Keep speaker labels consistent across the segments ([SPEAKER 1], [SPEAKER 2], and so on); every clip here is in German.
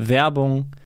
[SPEAKER 1] Werbung.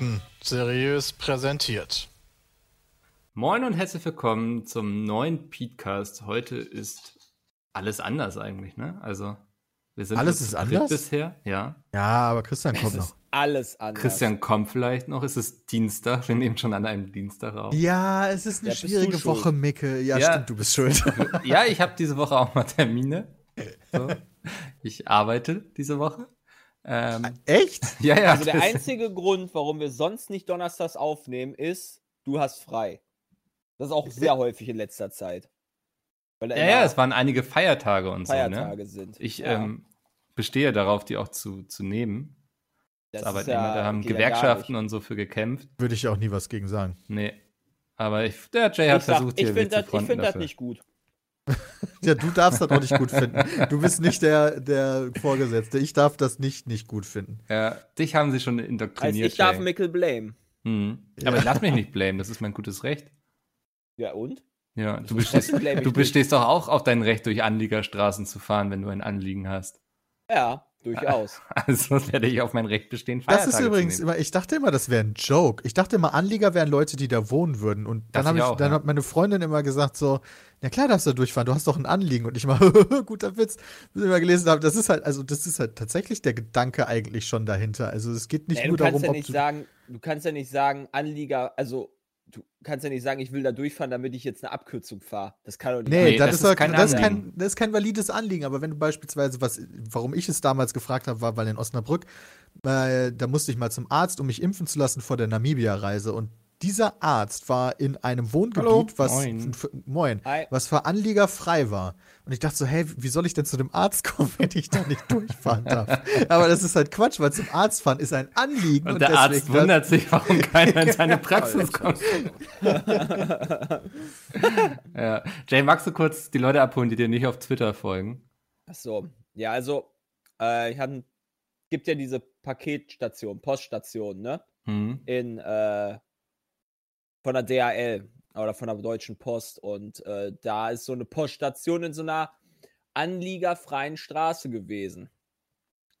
[SPEAKER 2] Fakten seriös präsentiert.
[SPEAKER 3] Moin und herzlich willkommen zum neuen Petecast. Heute ist alles anders eigentlich, ne? Also, wir sind
[SPEAKER 4] Alles ist anders?
[SPEAKER 3] bisher, ja.
[SPEAKER 4] Ja, aber Christian kommt
[SPEAKER 5] Es
[SPEAKER 4] noch.
[SPEAKER 5] ist alles anders.
[SPEAKER 3] Christian kommt vielleicht noch. Es ist Dienstag. Wir nehmen schon an einem Dienstag auf.
[SPEAKER 4] Ja, es ist eine
[SPEAKER 5] Ja,
[SPEAKER 4] schwierige
[SPEAKER 5] schuld.
[SPEAKER 4] Woche, Micke. Ja,
[SPEAKER 3] Ja.
[SPEAKER 4] stimmt, du bist schuld.
[SPEAKER 3] Ja, ich habe diese Woche auch mal Termine. So. Ich arbeite diese Woche. Ähm,
[SPEAKER 4] Echt?
[SPEAKER 3] ja, ja.
[SPEAKER 5] Also der einzige Grund, warum wir sonst nicht donnerstags aufnehmen, ist, du hast frei. Das ist auch sehr häufig in letzter Zeit.
[SPEAKER 3] Ja, ja, es waren einige Feiertage und
[SPEAKER 5] Feiertage
[SPEAKER 3] so, ne?
[SPEAKER 5] sind.
[SPEAKER 3] Ich
[SPEAKER 5] Ja.
[SPEAKER 3] ähm, bestehe darauf, die auch zu, zu nehmen.
[SPEAKER 5] Das
[SPEAKER 3] Das
[SPEAKER 5] ist
[SPEAKER 3] Arbeitnehmer,
[SPEAKER 5] ja-
[SPEAKER 3] da haben Gewerkschaften und so für gekämpft.
[SPEAKER 4] Würde ich auch nie was gegen sagen.
[SPEAKER 3] Nee. Aber ich, der Jay hat
[SPEAKER 5] Ich, sag,
[SPEAKER 3] versucht,
[SPEAKER 5] ich
[SPEAKER 3] hier
[SPEAKER 5] finde das, ich
[SPEAKER 3] fronten
[SPEAKER 5] find das nicht gut.
[SPEAKER 4] Ja, du darfst das auch nicht gut finden. Du bist nicht der, der Vorgesetzte. Ich darf das nicht nicht gut finden.
[SPEAKER 3] Ja, dich haben sie schon
[SPEAKER 5] Also
[SPEAKER 3] indoktriniert.
[SPEAKER 5] ich darf. Mickel blame.
[SPEAKER 3] Mhm. Aber ich lass mich nicht blamen, das ist mein gutes Recht.
[SPEAKER 5] Ja und?
[SPEAKER 3] Ja, du bestehst,
[SPEAKER 5] blame ich
[SPEAKER 3] du bestehst doch auch auf dein Recht, durch Anliegerstraßen zu fahren, wenn du ein Anliegen hast.
[SPEAKER 5] Ja, durchaus.
[SPEAKER 3] Also werde ich auf mein Recht bestehen,
[SPEAKER 4] Das ist
[SPEAKER 3] Feiertage
[SPEAKER 4] übrigens immer, ich dachte immer, das wäre ein Joke. Ich dachte immer, Anlieger wären Leute, die da wohnen würden. Und dann habe
[SPEAKER 3] ich
[SPEAKER 4] ich,
[SPEAKER 3] auch,
[SPEAKER 4] dann
[SPEAKER 3] ja.
[SPEAKER 4] hat meine Freundin immer gesagt so, ja klar darfst du da durchfahren, du hast doch ein Anliegen. Und ich mal, guter Witz, bis ich mal gelesen habe, das ist halt, also das ist halt tatsächlich der Gedanke eigentlich schon dahinter. Also es geht nicht
[SPEAKER 5] Ey,
[SPEAKER 4] nur
[SPEAKER 5] du kannst
[SPEAKER 4] darum,
[SPEAKER 5] ja
[SPEAKER 4] ob
[SPEAKER 5] nicht
[SPEAKER 4] du
[SPEAKER 5] sagen, du kannst ja nicht sagen, Anlieger, also du kannst ja nicht sagen, ich will da durchfahren, damit ich jetzt eine Abkürzung fahre. Das kann doch nicht
[SPEAKER 4] Nee,
[SPEAKER 3] Nee,
[SPEAKER 4] das,
[SPEAKER 3] das
[SPEAKER 4] ist,
[SPEAKER 3] ist
[SPEAKER 4] halt-
[SPEAKER 3] kein
[SPEAKER 4] das, ist kein, das ist kein valides Anliegen. Aber wenn du beispielsweise, was, warum ich es damals gefragt habe, war, weil in Osnabrück, äh, da musste ich mal zum Arzt, um mich impfen zu lassen vor der Namibia-Reise. Und dieser Arzt war in einem Wohngebiet,
[SPEAKER 3] Hallo.
[SPEAKER 4] was
[SPEAKER 3] Moin.
[SPEAKER 4] f- moin, was für Anlieger frei war. Und ich dachte so, hey, wie soll ich denn zu dem Arzt kommen, wenn ich da nicht durchfahren darf? Aber das ist halt Quatsch, weil zum Arzt fahren ist ein Anliegen.
[SPEAKER 3] Und der Arzt wundert sich, warum keiner in seine Praxis kommt. ja. Jay, magst du kurz die Leute abholen, die dir nicht auf Twitter folgen?
[SPEAKER 5] Ach so. Ja, also, äh, ich hatte, gibt ja diese Paketstation, Poststation, ne?
[SPEAKER 3] Hm.
[SPEAKER 5] In, äh, von der DHL oder von der Deutschen Post. Und äh, da ist so eine Poststation in so einer anliegerfreien Straße gewesen.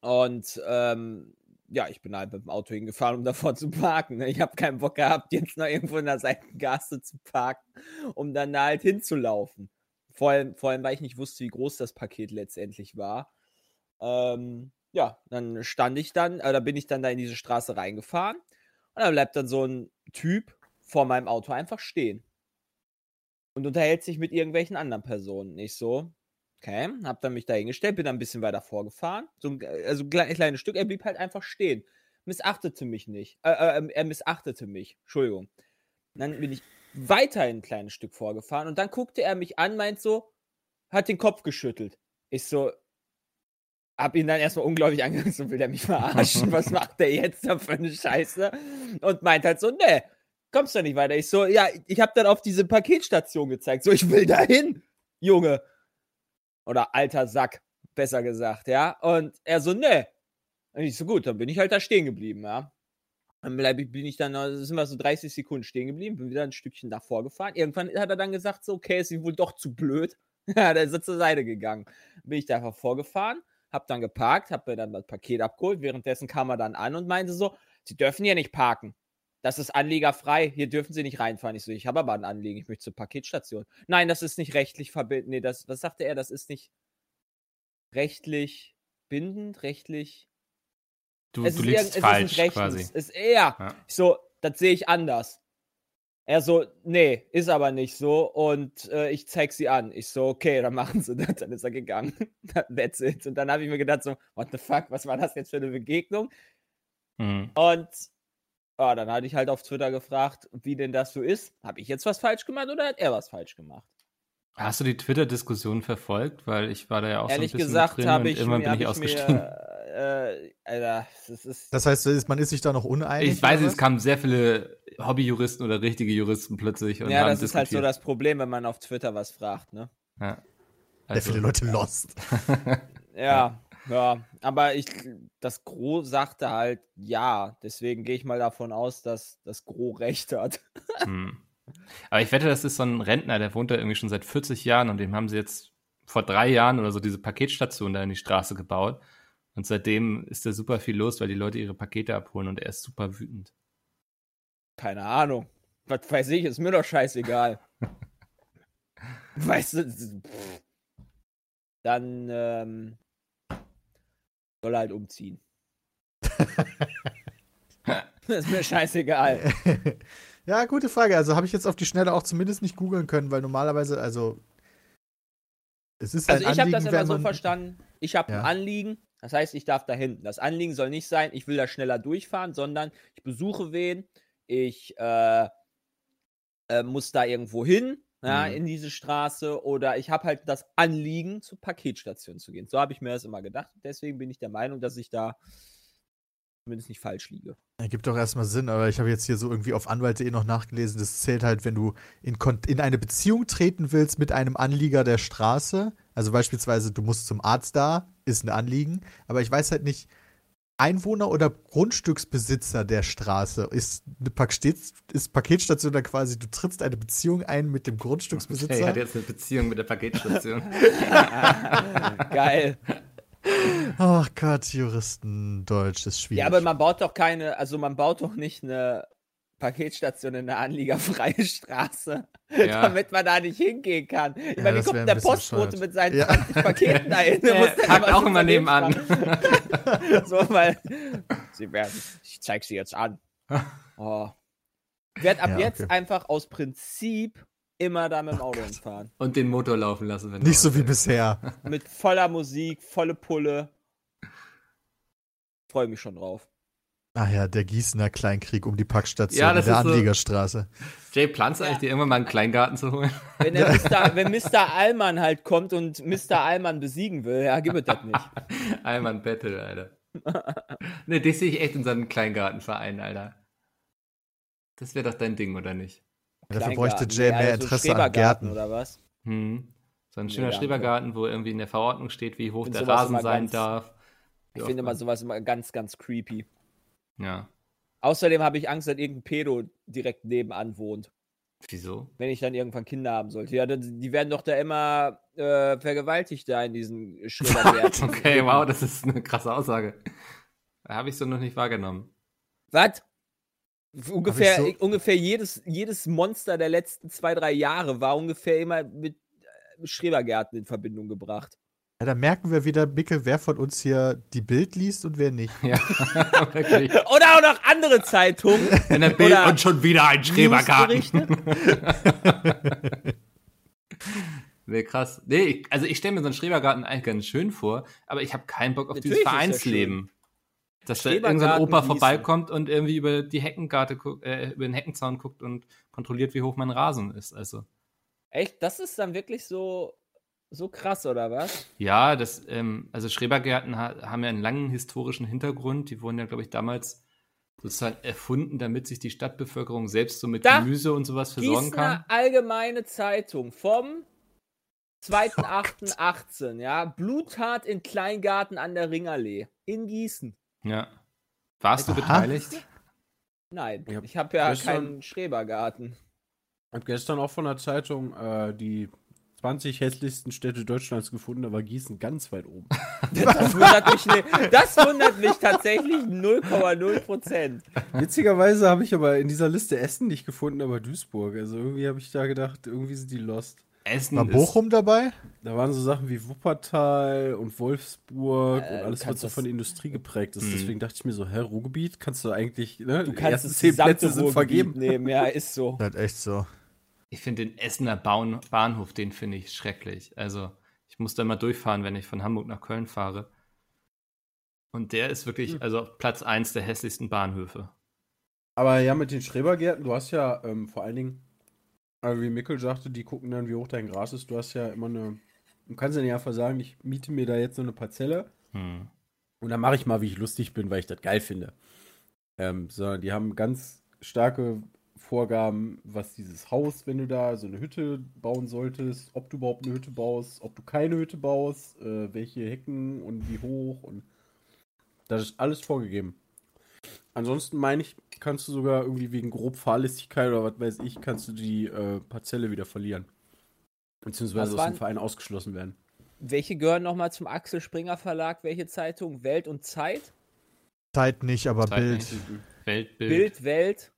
[SPEAKER 5] Und ähm, ja, ich bin halt mit dem Auto hingefahren, um davor zu parken. Ne? Ich habe keinen Bock gehabt, jetzt noch irgendwo in der Seitengasse zu parken, um dann da halt hinzulaufen. Vor allem, vor allem, weil ich nicht wusste, wie groß das Paket letztendlich war. Ähm, ja, dann stand ich dann, äh, da bin ich dann da in diese Straße reingefahren und da bleibt dann so ein Typ vor meinem Auto einfach stehen und unterhält sich mit irgendwelchen anderen Personen. Ich so, okay, hab dann mich da hingestellt, bin dann ein bisschen weiter vorgefahren, so ein, äh, also ein kleines, Stück, er blieb halt einfach stehen, missachtete mich nicht, äh, äh, er missachtete mich, Entschuldigung. Dann bin ich weiter ein kleines Stück vorgefahren und dann guckte er mich an, meint so, hat den Kopf geschüttelt. Ich so, hab ihn dann erstmal unglaublich angeguckt, so will der mich verarschen, was macht der jetzt da für eine Scheiße? Und meint halt so, ne, kommst du nicht weiter. Ich so, ja, ich hab dann auf diese Paketstation gezeigt, so, ich will dahin, Junge. Oder alter Sack, besser gesagt, ja. Und er so, ne. Und ich so, gut, dann bin ich halt da stehen geblieben, ja. Dann bin ich dann, äh, sind wir so 30 Sekunden stehen geblieben, bin wieder ein Stückchen davor gefahren. Irgendwann hat er dann gesagt, so, okay, ist ihm wohl doch zu blöd. Ja, dann ist er zur Seite gegangen. Bin ich da einfach vorgefahren, hab dann geparkt, hab mir dann das Paket abgeholt. Währenddessen kam er dann an und meinte so, Sie dürfen hier nicht parken. Das ist anliegerfrei. Hier dürfen Sie nicht reinfahren. Ich so, ich habe aber ein Anliegen. Ich möchte zur Paketstation. Nein, das ist nicht rechtlich verbindend. Nee, das, was sagte er? Das ist nicht rechtlich bindend, rechtlich.
[SPEAKER 3] Du,
[SPEAKER 5] es
[SPEAKER 3] du
[SPEAKER 5] ist
[SPEAKER 3] liegst
[SPEAKER 5] es ist
[SPEAKER 3] falsch
[SPEAKER 5] nicht rechtens.
[SPEAKER 3] quasi.
[SPEAKER 5] Es ist eher.
[SPEAKER 3] Ja.
[SPEAKER 5] Ich so, das sehe ich anders. Er so, nee, ist aber nicht so und äh, ich zeig sie an. Ich so, okay, dann machen sie das. Dann ist er gegangen. That's it. Und dann habe ich mir gedacht so, what the fuck, was war das jetzt für eine Begegnung?
[SPEAKER 3] Mhm.
[SPEAKER 5] Und ja, dann hatte ich halt auf Twitter gefragt, wie denn das so ist. Habe ich jetzt was falsch gemacht oder hat er was falsch gemacht?
[SPEAKER 3] Hast du die Twitter-Diskussion verfolgt? Weil ich war da ja auch
[SPEAKER 5] Ehrlich
[SPEAKER 3] so ein bisschen
[SPEAKER 5] gesagt
[SPEAKER 3] drin
[SPEAKER 5] habe
[SPEAKER 3] und
[SPEAKER 5] ich
[SPEAKER 3] irgendwann bin ich ausgestiegen.
[SPEAKER 5] mir äh, Alter, das ist
[SPEAKER 4] Das heißt, man ist sich da noch uneinig.
[SPEAKER 3] Ich weiß, es kamen sehr viele Hobbyjuristen oder richtige Juristen plötzlich und
[SPEAKER 5] ja,
[SPEAKER 3] haben
[SPEAKER 5] das ist halt so das Problem, wenn man auf Twitter was fragt, ne?
[SPEAKER 3] Ja.
[SPEAKER 4] Sehr
[SPEAKER 3] Also,
[SPEAKER 4] viele Leute lost.
[SPEAKER 5] Ja, ja, aber ich, das Gros sagte halt ja. Deswegen gehe ich mal davon aus, dass das Gros recht hat.
[SPEAKER 3] hm. Aber ich wette, das ist so ein Rentner, der wohnt da irgendwie schon seit 40 Jahren und dem haben sie jetzt vor drei Jahren oder so diese Paketstation da in die Straße gebaut. Und seitdem ist da super viel los, weil die Leute ihre Pakete abholen und er ist super wütend.
[SPEAKER 5] Keine Ahnung. Was weiß ich, ist mir doch scheißegal. weißt du, pff. dann ähm, soll er halt umziehen. ist mir scheißegal.
[SPEAKER 4] ja, gute Frage. Also habe ich jetzt auf die Schnelle auch zumindest nicht googeln können, weil normalerweise, also es ist
[SPEAKER 5] Also ich habe das immer so verstanden, ich habe
[SPEAKER 4] Ja.
[SPEAKER 5] ein Anliegen, das heißt, ich darf da hinten. Das Anliegen soll nicht sein, ich will da schneller durchfahren, sondern ich besuche wen, ich äh, äh, muss da irgendwo hin, ja,
[SPEAKER 4] Mhm.
[SPEAKER 5] in diese Straße oder ich habe halt das Anliegen, zur Paketstation zu gehen. So habe ich mir das immer gedacht. Deswegen bin ich der Meinung, dass ich da zumindest nicht falsch liege.
[SPEAKER 4] Ergibt doch erstmal Sinn, aber ich habe jetzt hier so irgendwie auf Anwalt.de noch nachgelesen, das zählt halt, wenn du in, in eine Beziehung treten willst mit einem Anlieger der Straße. Also beispielsweise, du musst zum Arzt da, ist ein Anliegen, aber ich weiß halt nicht, Einwohner oder Grundstücksbesitzer der Straße ist eine Paket ist Paketstation dann quasi, du trittst eine Beziehung ein mit dem Grundstücksbesitzer.
[SPEAKER 3] Er hat jetzt eine Beziehung mit der Paketstation.
[SPEAKER 5] Geil.
[SPEAKER 4] Ach Gott, Juristendeutsch ist schwierig.
[SPEAKER 5] Ja, aber man baut doch keine, also man baut doch nicht eine Paketstation in eine anliegerfreie Straße,
[SPEAKER 3] Ja.
[SPEAKER 5] damit man da nicht hingehen kann. Ich
[SPEAKER 4] Ja,
[SPEAKER 5] meine, wie kommt der Postbote mit seinen
[SPEAKER 4] Ja.
[SPEAKER 5] 20 Paketen dahin? Der
[SPEAKER 3] Der
[SPEAKER 5] muss dann
[SPEAKER 3] auch immer nebenan.
[SPEAKER 5] so, weil, sie werden, ich zeig sie jetzt an. Oh. Ich werde ab
[SPEAKER 4] Ja,
[SPEAKER 5] jetzt
[SPEAKER 4] okay.
[SPEAKER 5] einfach aus Prinzip immer da mit dem Auto hinfahren.
[SPEAKER 3] Und den Motor laufen lassen, wenn
[SPEAKER 4] Nicht so wie bisher.
[SPEAKER 5] Mit voller Musik, volle Pulle. Freue mich schon drauf.
[SPEAKER 4] Ach ja, der Gießener Kleinkrieg um die Packstation
[SPEAKER 3] Ja,
[SPEAKER 4] in
[SPEAKER 3] das
[SPEAKER 4] der
[SPEAKER 3] ist so-
[SPEAKER 4] Anliegerstraße.
[SPEAKER 3] Jay, planst du eigentlich dir irgendwann mal einen Kleingarten zu holen?
[SPEAKER 5] Wenn, der Mr., wenn Mr. Allmann halt kommt und Mr. Allmann besiegen will, ja, gib es das nicht.
[SPEAKER 3] Einmal Battle, Alter. ne, dich sehe ich echt in so einem Kleingartenverein, Alter. Das wäre doch dein Ding, oder nicht?
[SPEAKER 4] Dafür bräuchte Jay
[SPEAKER 5] Ja,
[SPEAKER 4] mehr
[SPEAKER 5] also
[SPEAKER 4] Interesse an Gärten.
[SPEAKER 5] Oder was?
[SPEAKER 3] Hm. So ein
[SPEAKER 5] Nee,
[SPEAKER 3] schöner
[SPEAKER 5] danke.
[SPEAKER 3] Schrebergarten, wo irgendwie in der Verordnung steht, wie hoch der Rasen
[SPEAKER 5] immer
[SPEAKER 3] sein
[SPEAKER 5] ganz-
[SPEAKER 3] darf.
[SPEAKER 5] Ich finde immer sowas immer ganz, ganz creepy.
[SPEAKER 3] Ja.
[SPEAKER 5] Außerdem habe ich Angst, dass irgendein Pedo direkt nebenan wohnt,
[SPEAKER 3] Wieso?
[SPEAKER 5] wenn ich dann irgendwann Kinder haben sollte. Ja, die werden doch da immer äh, vergewaltigt da in diesen Schrebergärten.
[SPEAKER 3] Okay, wow, das ist eine krasse Aussage. Habe ich so noch nicht wahrgenommen.
[SPEAKER 5] Was? Ungefähr,
[SPEAKER 4] so-
[SPEAKER 5] ungefähr jedes, jedes Monster der letzten zwei, drei Jahre war ungefähr immer mit äh, Schrebergärten in Verbindung gebracht.
[SPEAKER 4] Ja, da merken wir wieder, Mickel, wer von uns hier die Bild liest und wer nicht.
[SPEAKER 3] Ja, wirklich.
[SPEAKER 5] Oder auch noch andere Zeitungen.
[SPEAKER 3] In der Bild
[SPEAKER 5] Oder
[SPEAKER 3] und schon wieder ein Schrebergarten. Nee, krass. Nee, ich, also ich stelle mir so einen Schrebergarten eigentlich ganz schön vor, aber ich habe keinen Bock auf
[SPEAKER 5] Natürlich
[SPEAKER 3] dieses Vereinsleben. Dass da irgendein Opa vorbeikommt und irgendwie über die Heckengarte guckt, äh, über den Heckenzaun guckt und kontrolliert, wie hoch mein Rasen ist. Also.
[SPEAKER 5] Echt? Das ist dann wirklich so, so krass, oder was?
[SPEAKER 3] Ja, das, ähm, also Schrebergärten ha haben ja einen langen historischen Hintergrund. Die wurden ja, glaube ich, damals sozusagen erfunden, damit sich die Stadtbevölkerung selbst so mit
[SPEAKER 5] Da-
[SPEAKER 3] Gemüse und sowas versorgen kann.
[SPEAKER 5] Allgemeine Zeitung vom 2.8.18, ja. Bluttat in Kleingarten an der Ringallee in Gießen.
[SPEAKER 3] Ja. Warst du
[SPEAKER 4] Aha.
[SPEAKER 3] beteiligt?
[SPEAKER 5] Nein,
[SPEAKER 6] Ich hab
[SPEAKER 5] habe ja
[SPEAKER 6] gestern-
[SPEAKER 5] keinen Schrebergarten.
[SPEAKER 6] Ich habe gestern auch von der Zeitung äh, die 20 hässlichsten Städte Deutschlands gefunden, da war Gießen ganz weit oben.
[SPEAKER 5] Das wundert mich, nicht. das wundert mich tatsächlich 0,0 Prozent.
[SPEAKER 6] Witzigerweise habe ich aber in dieser Liste Essen nicht gefunden, aber Duisburg. Also irgendwie habe ich da gedacht, irgendwie sind die lost.
[SPEAKER 3] Essen
[SPEAKER 4] War
[SPEAKER 3] ist-
[SPEAKER 4] Bochum dabei?
[SPEAKER 6] Da waren so Sachen wie Wuppertal und Wolfsburg
[SPEAKER 5] Äh,
[SPEAKER 6] und alles, was so von Industrie geprägt ist.
[SPEAKER 3] Mhm.
[SPEAKER 6] Deswegen dachte ich mir so, hä, Ruhrgebiet, kannst du eigentlich, ne?
[SPEAKER 5] Du
[SPEAKER 6] die
[SPEAKER 5] kannst
[SPEAKER 6] ersten
[SPEAKER 5] das
[SPEAKER 6] zehn Plätze sind vergeben.
[SPEAKER 5] nehmen, ja, ist so.
[SPEAKER 4] Das ist echt so.
[SPEAKER 3] Ich finde den Essener Bahnhof, den finde ich schrecklich. Also, ich muss da immer durchfahren, wenn ich von Hamburg nach Köln fahre. Und der ist wirklich,
[SPEAKER 6] Hm.
[SPEAKER 3] also Platz 1 der hässlichsten Bahnhöfe.
[SPEAKER 6] Aber ja, mit den Schrebergärten, du hast ja ähm, vor allen Dingen, also wie Mikkel sagte, die gucken dann, wie hoch dein Gras ist. Du hast ja immer eine, du kannst ja nicht einfach sagen, ich miete mir da jetzt so eine Parzelle
[SPEAKER 3] Hm.
[SPEAKER 6] und dann mache ich mal, wie ich lustig bin, weil ich das geil finde. Ähm, sondern die haben ganz starke Vorgaben, was dieses Haus, wenn du da so eine Hütte bauen solltest, ob du überhaupt eine Hütte baust, ob du keine Hütte baust, äh, welche Hecken und wie hoch und das ist alles vorgegeben. Ansonsten meine ich, kannst du sogar irgendwie wegen grob Fahrlässigkeit oder was weiß ich, kannst du die äh, Parzelle wieder verlieren. Beziehungsweise aus dem Verein ausgeschlossen werden.
[SPEAKER 5] Welche gehören nochmal zum Axel Springer Verlag? Welche Zeitung? Welt und Zeit?
[SPEAKER 4] Zeit nicht, aber
[SPEAKER 3] Zeit
[SPEAKER 4] Bild.
[SPEAKER 3] nicht. Weltbild.
[SPEAKER 5] Bild, Welt?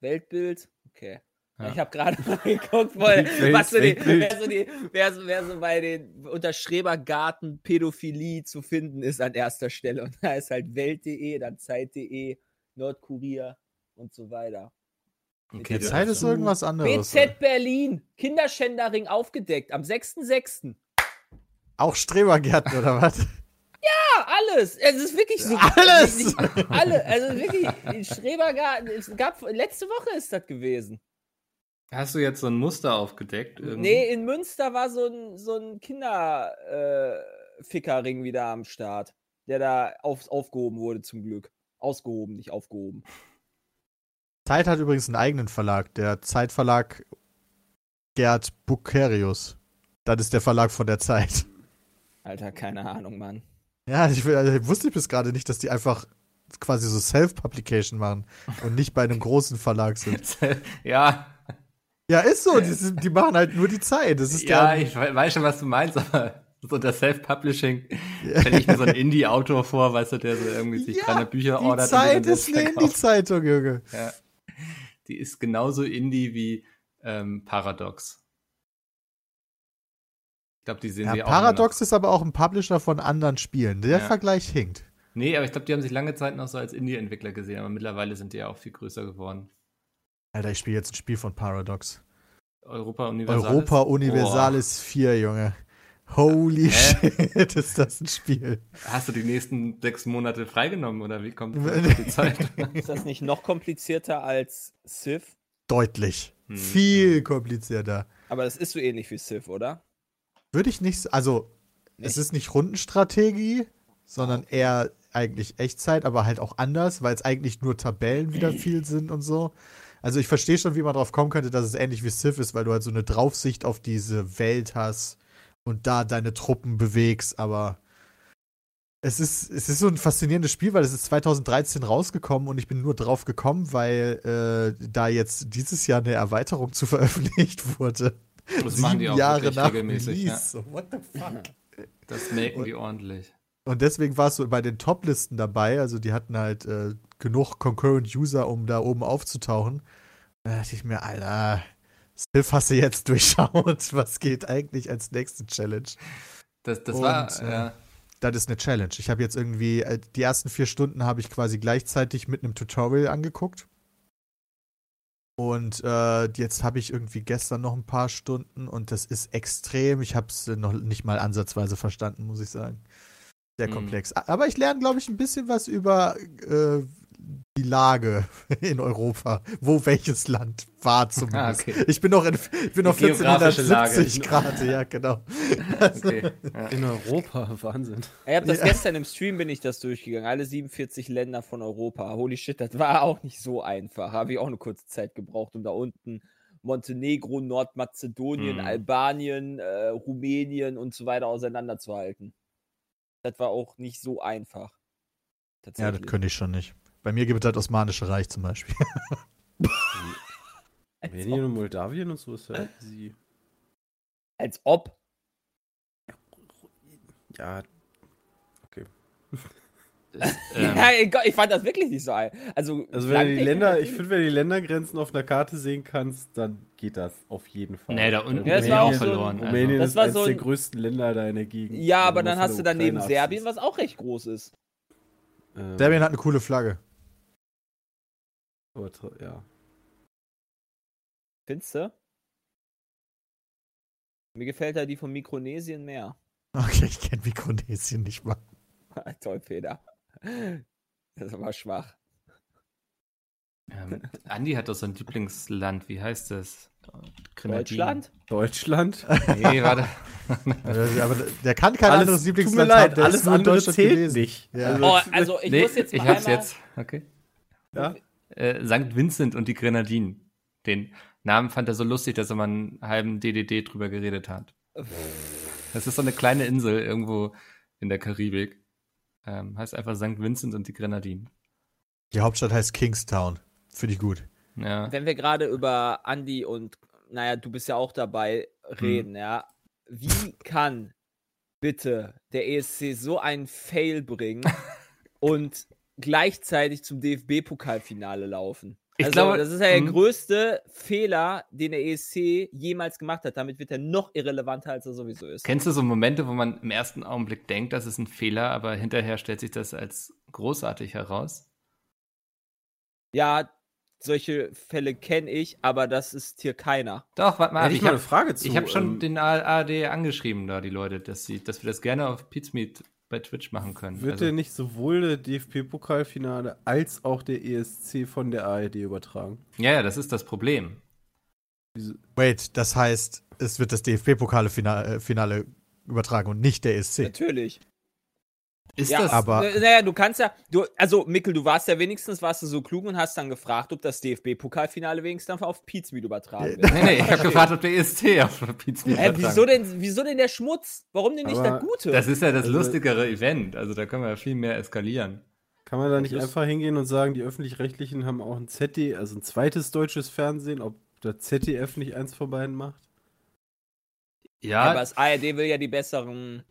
[SPEAKER 5] Weltbild? Okay.
[SPEAKER 3] Ja.
[SPEAKER 5] Ich habe gerade mal geguckt, weil, was so die, wer, so die, wer, so, wer so bei den unter Schrebergarten Pädophilie zu finden ist an erster Stelle. Und da ist halt Welt.de, dann Zeit.de, Nordkurier und so weiter.
[SPEAKER 3] Okay, das
[SPEAKER 4] Zeit ist irgendwas anderes.
[SPEAKER 5] BZ Berlin, Kinderschänderring aufgedeckt am 6.6.
[SPEAKER 4] Auch Strebergärten oder was?
[SPEAKER 5] Ja, alles. Es ist wirklich so.
[SPEAKER 4] Alles!
[SPEAKER 5] Nicht, alle. Also wirklich, in Schrebergarten. Es gab, letzte Woche ist das gewesen.
[SPEAKER 3] Hast du jetzt so ein Muster aufgedeckt? irgendwie?
[SPEAKER 5] Nee, in Münster war so ein, so ein Kinderfickerring wieder am Start, der da auf, aufgehoben wurde, zum Glück. Ausgehoben, nicht aufgehoben.
[SPEAKER 4] Zeit hat übrigens einen eigenen Verlag, der Zeitverlag Gerd Bucerius. Das ist der Verlag von der Zeit.
[SPEAKER 5] Alter, keine Ahnung, Mann.
[SPEAKER 4] Ja, ich, also, ich wusste bis gerade nicht, dass die einfach quasi so Self-Publication machen und nicht bei einem großen Verlag sind.
[SPEAKER 3] ja,
[SPEAKER 4] Ja, ist so. Die, sind, die machen halt nur die Zeit. Das ist
[SPEAKER 3] ja, ich we- weiß schon, was du meinst, aber so unter Self-Publishing stelle ich mir so einen Indie-Autor vor, weißt du, der so irgendwie sich
[SPEAKER 4] Ja,
[SPEAKER 3] kleine Bücher
[SPEAKER 4] die
[SPEAKER 3] ordert. die
[SPEAKER 4] Zeit ist eine. Indie-Zeitung, Junge.
[SPEAKER 3] Ja. Die ist genauso Indie wie ähm, Paradox. Ich glaube, die sehen
[SPEAKER 4] Ja,
[SPEAKER 3] wir auch.
[SPEAKER 4] Paradox ist aber auch ein Publisher von anderen Spielen. Der
[SPEAKER 3] Ja.
[SPEAKER 4] Vergleich hinkt.
[SPEAKER 3] Nee, aber ich glaube, die haben sich lange Zeit noch so als Indie-Entwickler gesehen, aber mittlerweile sind die ja auch viel größer geworden.
[SPEAKER 4] Alter, ich spiele jetzt ein Spiel von Paradox.
[SPEAKER 3] Europa Universalis.
[SPEAKER 4] Europa Universalis 4, Junge. Holy
[SPEAKER 3] Hä?
[SPEAKER 4] shit, ist das ein Spiel.
[SPEAKER 3] Hast du die nächsten sechs Monate freigenommen oder wie kommt die Zeit?
[SPEAKER 5] Ist das nicht noch komplizierter als Civ?
[SPEAKER 4] Deutlich.
[SPEAKER 3] Hm.
[SPEAKER 4] Viel komplizierter.
[SPEAKER 5] Aber das ist so ähnlich wie Civ, oder?
[SPEAKER 4] Würde ich nicht, also, es
[SPEAKER 5] Nicht?
[SPEAKER 4] ist nicht Rundenstrategie, sondern eher eigentlich Echtzeit, aber halt auch anders, weil es eigentlich nur Tabellen wieder viel sind und so. Also ich verstehe schon, wie man drauf kommen könnte, dass es ähnlich wie Civ ist, weil du halt so eine Draufsicht auf diese Welt hast und da deine Truppen bewegst, aber es ist, es ist so ein faszinierendes Spiel, weil es ist 2013 rausgekommen und ich bin nur drauf gekommen, weil äh, da jetzt dieses Jahr eine Erweiterung zu veröffentlicht wurde.
[SPEAKER 3] Das machen die auch
[SPEAKER 4] Jahre nach
[SPEAKER 3] regelmäßig. Ja.
[SPEAKER 4] So, what the fuck?
[SPEAKER 3] Das melken die ordentlich.
[SPEAKER 4] Und deswegen war es so bei den Top-Listen dabei. Also die hatten halt äh, genug Concurrent User, um da oben aufzutauchen. Da dachte ich mir, Alter, Stiff hast du jetzt durchschaut. Was geht eigentlich als nächste Challenge?
[SPEAKER 3] Das, das
[SPEAKER 4] Und,
[SPEAKER 3] war,
[SPEAKER 4] äh,
[SPEAKER 3] ja.
[SPEAKER 4] Das ist eine Challenge. Ich habe jetzt irgendwie, äh, die ersten vier Stunden habe ich quasi gleichzeitig mit einem Tutorial angeguckt. Und äh, jetzt habe ich irgendwie gestern noch ein paar Stunden und das ist extrem. Ich habe es noch nicht mal ansatzweise verstanden, muss ich sagen. Sehr
[SPEAKER 3] Mhm.
[SPEAKER 4] komplex. A- Aber ich lerne, glaube ich, ein bisschen was über äh, die Lage in Europa, wo welches Land war zumindest.
[SPEAKER 3] Ah, okay.
[SPEAKER 4] Ich bin noch, in, ich bin noch
[SPEAKER 3] geografische Lage.
[SPEAKER 4] 1470 Grad, ja, genau.
[SPEAKER 3] Okay. Ja.
[SPEAKER 6] In Europa, Wahnsinn.
[SPEAKER 5] Ich habe das
[SPEAKER 4] Ja.
[SPEAKER 5] gestern im Stream bin ich das durchgegangen. Alle 47 Länder von Europa. Holy shit, das war auch nicht so einfach. Habe ich auch eine kurze Zeit gebraucht, um da unten Montenegro, Nordmazedonien,
[SPEAKER 3] Mhm.
[SPEAKER 5] Albanien, äh, Rumänien und so weiter auseinanderzuhalten. Das war auch nicht so einfach.
[SPEAKER 4] Ja, das könnte ich schon nicht. Bei mir gibt es das Osmanische Reich zum Beispiel.
[SPEAKER 6] Armenien und Moldawien und so ist ja easy.
[SPEAKER 5] Als ob.
[SPEAKER 6] Ja,
[SPEAKER 3] Das,
[SPEAKER 5] Ja,
[SPEAKER 3] ähm,
[SPEAKER 5] ich- ich fand das wirklich nicht so ein. Also,
[SPEAKER 6] also wenn du die Länder, ich finde, wenn du die Ländergrenzen auf einer Karte sehen kannst, dann geht das auf jeden Fall.
[SPEAKER 3] nee, da unten
[SPEAKER 5] Ja, das
[SPEAKER 3] ist
[SPEAKER 5] war
[SPEAKER 3] ja
[SPEAKER 5] auch
[SPEAKER 3] auch
[SPEAKER 5] so ein-
[SPEAKER 3] verloren.
[SPEAKER 6] Rumänien
[SPEAKER 5] Das
[SPEAKER 6] ist
[SPEAKER 5] war
[SPEAKER 6] eines
[SPEAKER 5] so
[SPEAKER 6] der
[SPEAKER 5] ein-
[SPEAKER 6] größten Länder da in der Gegend.
[SPEAKER 5] Ja, aber dann hast du daneben Serbien, was auch recht groß ist.
[SPEAKER 6] Ähm,
[SPEAKER 4] Serbien hat eine coole Flagge.
[SPEAKER 6] Aber ja.
[SPEAKER 5] Findest du? Mir gefällt da die von Mikronesien mehr.
[SPEAKER 4] Okay, ich kenne Mikronesien nicht mal.
[SPEAKER 5] Toll, Peter. Das ist aber schwach.
[SPEAKER 3] ähm, Andi hat doch so ein Lieblingsland, wie heißt das? Grenadinen.
[SPEAKER 5] Deutschland?
[SPEAKER 6] Deutschland?
[SPEAKER 3] Nee, warte.
[SPEAKER 4] Äh, Aber der kann kein
[SPEAKER 6] Alles-
[SPEAKER 4] anderes
[SPEAKER 6] tut mir
[SPEAKER 4] Lieblingsland
[SPEAKER 6] leid,
[SPEAKER 4] haben. der
[SPEAKER 6] alles
[SPEAKER 4] ist nur
[SPEAKER 6] andere
[SPEAKER 4] Deutschland
[SPEAKER 6] zählt
[SPEAKER 4] gewesen.
[SPEAKER 6] nicht.
[SPEAKER 4] Ja.
[SPEAKER 5] Oh, also ich
[SPEAKER 3] nee,
[SPEAKER 5] muss jetzt
[SPEAKER 3] ich
[SPEAKER 5] mal
[SPEAKER 3] hab's
[SPEAKER 5] einmal,
[SPEAKER 3] jetzt. Okay.
[SPEAKER 6] Ja?
[SPEAKER 3] Äh, St. Vincent und die Grenadinen. Den Namen fand er so lustig, dass er mal einen halben DDD drüber geredet hat. Das ist so eine kleine Insel irgendwo in der Karibik. Ähm, heißt einfach St. Vincent und die Grenadinen.
[SPEAKER 4] Die Hauptstadt heißt Kingstown. Finde ich gut.
[SPEAKER 3] Ja.
[SPEAKER 5] Wenn wir gerade über Andy und, naja, du bist ja auch dabei, reden, ja. Wie kann bitte der ESC so einen Fail bringen und gleichzeitig zum DFB-Pokalfinale laufen?
[SPEAKER 3] Ich
[SPEAKER 5] also,
[SPEAKER 3] glaube,
[SPEAKER 5] das ist ja der
[SPEAKER 3] mhm.
[SPEAKER 5] größte Fehler, den der ESC jemals gemacht hat. Damit wird er noch irrelevanter, als er sowieso ist.
[SPEAKER 3] Kennst du so Momente, wo man im ersten Augenblick denkt, das ist ein Fehler, aber hinterher stellt sich das als großartig heraus?
[SPEAKER 5] Ja, solche Fälle kenne ich, aber das ist hier keiner.
[SPEAKER 3] Doch, warte mal,
[SPEAKER 6] Hätte ich
[SPEAKER 3] ich
[SPEAKER 6] mal
[SPEAKER 3] habe
[SPEAKER 6] eine Frage zu.
[SPEAKER 3] ich hab schon
[SPEAKER 6] ähm,
[SPEAKER 3] den ARD angeschrieben, da die Leute, dass, sie, dass wir das gerne auf Pizmeet bei Twitch machen können.
[SPEAKER 6] Wird
[SPEAKER 3] Also-
[SPEAKER 6] denn nicht sowohl der DFB-Pokalfinale als auch der ESC von der ARD übertragen?
[SPEAKER 3] ja, ja, das ist das Problem.
[SPEAKER 4] Wait, das heißt, es wird das DFB-Pokale-Finale Finale übertragen und nicht der ESC.
[SPEAKER 5] Natürlich.
[SPEAKER 3] Ist
[SPEAKER 5] ja,
[SPEAKER 3] das
[SPEAKER 4] aber-
[SPEAKER 5] äh, Naja, du kannst ja, du, also Mikkel, du warst ja wenigstens, warst du so klug und hast dann gefragt, ob das DFB-Pokalfinale wenigstens dann auf Pizmeet übertragen wird.
[SPEAKER 3] Nee, nee, ich habe gefragt, ob der ESC auf Pizmeet übertragen
[SPEAKER 5] wieso denn, wieso denn der Schmutz? Warum denn nicht
[SPEAKER 6] Aber
[SPEAKER 5] das Gute?
[SPEAKER 3] Das ist ja das
[SPEAKER 6] Also-
[SPEAKER 3] lustigere Event. Also da können wir ja viel mehr eskalieren.
[SPEAKER 6] Kann man da nicht
[SPEAKER 5] Das-
[SPEAKER 6] einfach hingehen und sagen, die Öffentlich-Rechtlichen haben auch ein ZDF, also ein zweites deutsches Fernsehen, ob der ZDF nicht eins von beiden macht?
[SPEAKER 5] ja,
[SPEAKER 3] Ja,
[SPEAKER 5] aber das ARD will ja die besseren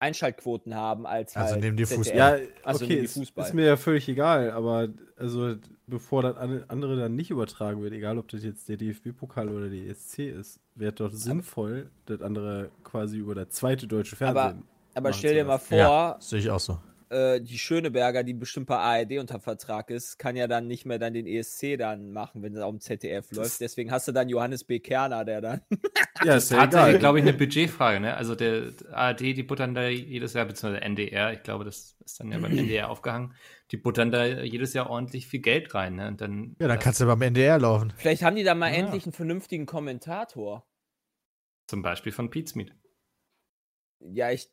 [SPEAKER 5] Einschaltquoten haben als
[SPEAKER 4] Also
[SPEAKER 5] halt
[SPEAKER 4] nehmen die
[SPEAKER 5] ZDF.
[SPEAKER 4] Fußball.
[SPEAKER 6] Ja,
[SPEAKER 5] Also
[SPEAKER 6] okay,
[SPEAKER 5] die
[SPEAKER 6] ist,
[SPEAKER 5] Fußball.
[SPEAKER 6] ist mir ja völlig egal, aber also bevor das an- andere dann nicht übertragen wird, egal ob das jetzt der DFB-Pokal oder der ESC ist, wäre doch sinnvoll, das andere quasi über das zweite deutsche
[SPEAKER 5] Aber-
[SPEAKER 6] Fernsehen.
[SPEAKER 5] Aber
[SPEAKER 6] machen
[SPEAKER 5] stell dir mal vor,
[SPEAKER 4] Ja, sehe ich auch so.
[SPEAKER 5] Äh, die Schöneberger, die bestimmt bei ARD unter Vertrag ist, kann ja dann nicht mehr dann den ESC dann machen, wenn es auf dem ZDF läuft. Deswegen hast du dann Johannes B. Kerner, der dann.
[SPEAKER 6] Ja, ist ja
[SPEAKER 3] tatsächlich,
[SPEAKER 6] egal.
[SPEAKER 3] glaube ich, eine Budgetfrage. Ne? Also der ARD, die buttern da jedes Jahr, beziehungsweise NDR, ich glaube, das ist dann ja beim NDR aufgehangen, die buttern da jedes Jahr ordentlich viel Geld rein. Ne? Und dann,
[SPEAKER 4] Ja, dann kannst du beim NDR laufen.
[SPEAKER 5] Vielleicht haben die da mal
[SPEAKER 3] Ja.
[SPEAKER 5] endlich einen vernünftigen Kommentator.
[SPEAKER 3] Zum Beispiel von Pizmeet.
[SPEAKER 5] Ja, ich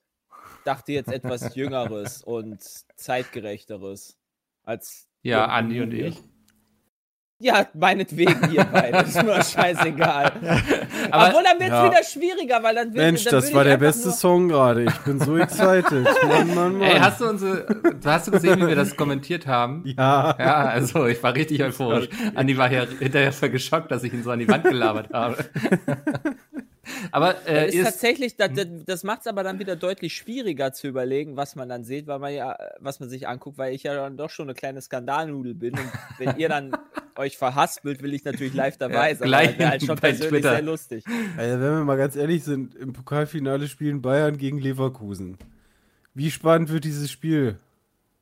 [SPEAKER 5] dachte jetzt etwas Jüngeres und zeitgerechteres als.
[SPEAKER 3] Ja, Andi und ich.
[SPEAKER 5] Ja, meinetwegen ihr beide. Ist mir scheißegal.
[SPEAKER 3] Aber
[SPEAKER 5] Obwohl, dann wird es
[SPEAKER 6] ja.
[SPEAKER 5] wieder schwieriger, weil dann wird
[SPEAKER 6] Mensch,
[SPEAKER 5] dann
[SPEAKER 6] das
[SPEAKER 5] würde
[SPEAKER 6] war der beste
[SPEAKER 5] nur-
[SPEAKER 6] Song gerade. Ich bin so excited. Mann, Mann, Mann.
[SPEAKER 3] Ey, hast du unsere, hast du gesehen, wie wir das kommentiert haben?
[SPEAKER 6] ja.
[SPEAKER 3] Ja, also ich war richtig euphorisch. Andi war ja hinterher voll geschockt, dass ich ihn so an die Wand gelabert habe. Aber
[SPEAKER 5] Das
[SPEAKER 3] äh,
[SPEAKER 5] ist
[SPEAKER 3] ist,
[SPEAKER 5] tatsächlich, das,
[SPEAKER 6] Hm?
[SPEAKER 5] das, das macht es aber dann wieder deutlich schwieriger zu überlegen, was man dann sieht, weil man ja, was man sich anguckt, weil ich ja dann doch schon eine kleine Skandalnudel bin. Und wenn ihr dann euch verhaspelt, will ich natürlich live dabei
[SPEAKER 3] Ja,
[SPEAKER 5] sein.
[SPEAKER 3] gleich
[SPEAKER 5] Das wäre halt schon
[SPEAKER 3] bei
[SPEAKER 5] persönlich
[SPEAKER 3] Twitter.
[SPEAKER 5] sehr lustig.
[SPEAKER 6] Also, wenn wir mal ganz ehrlich sind, im Pokalfinale spielen Bayern gegen Leverkusen. Wie spannend wird dieses Spiel?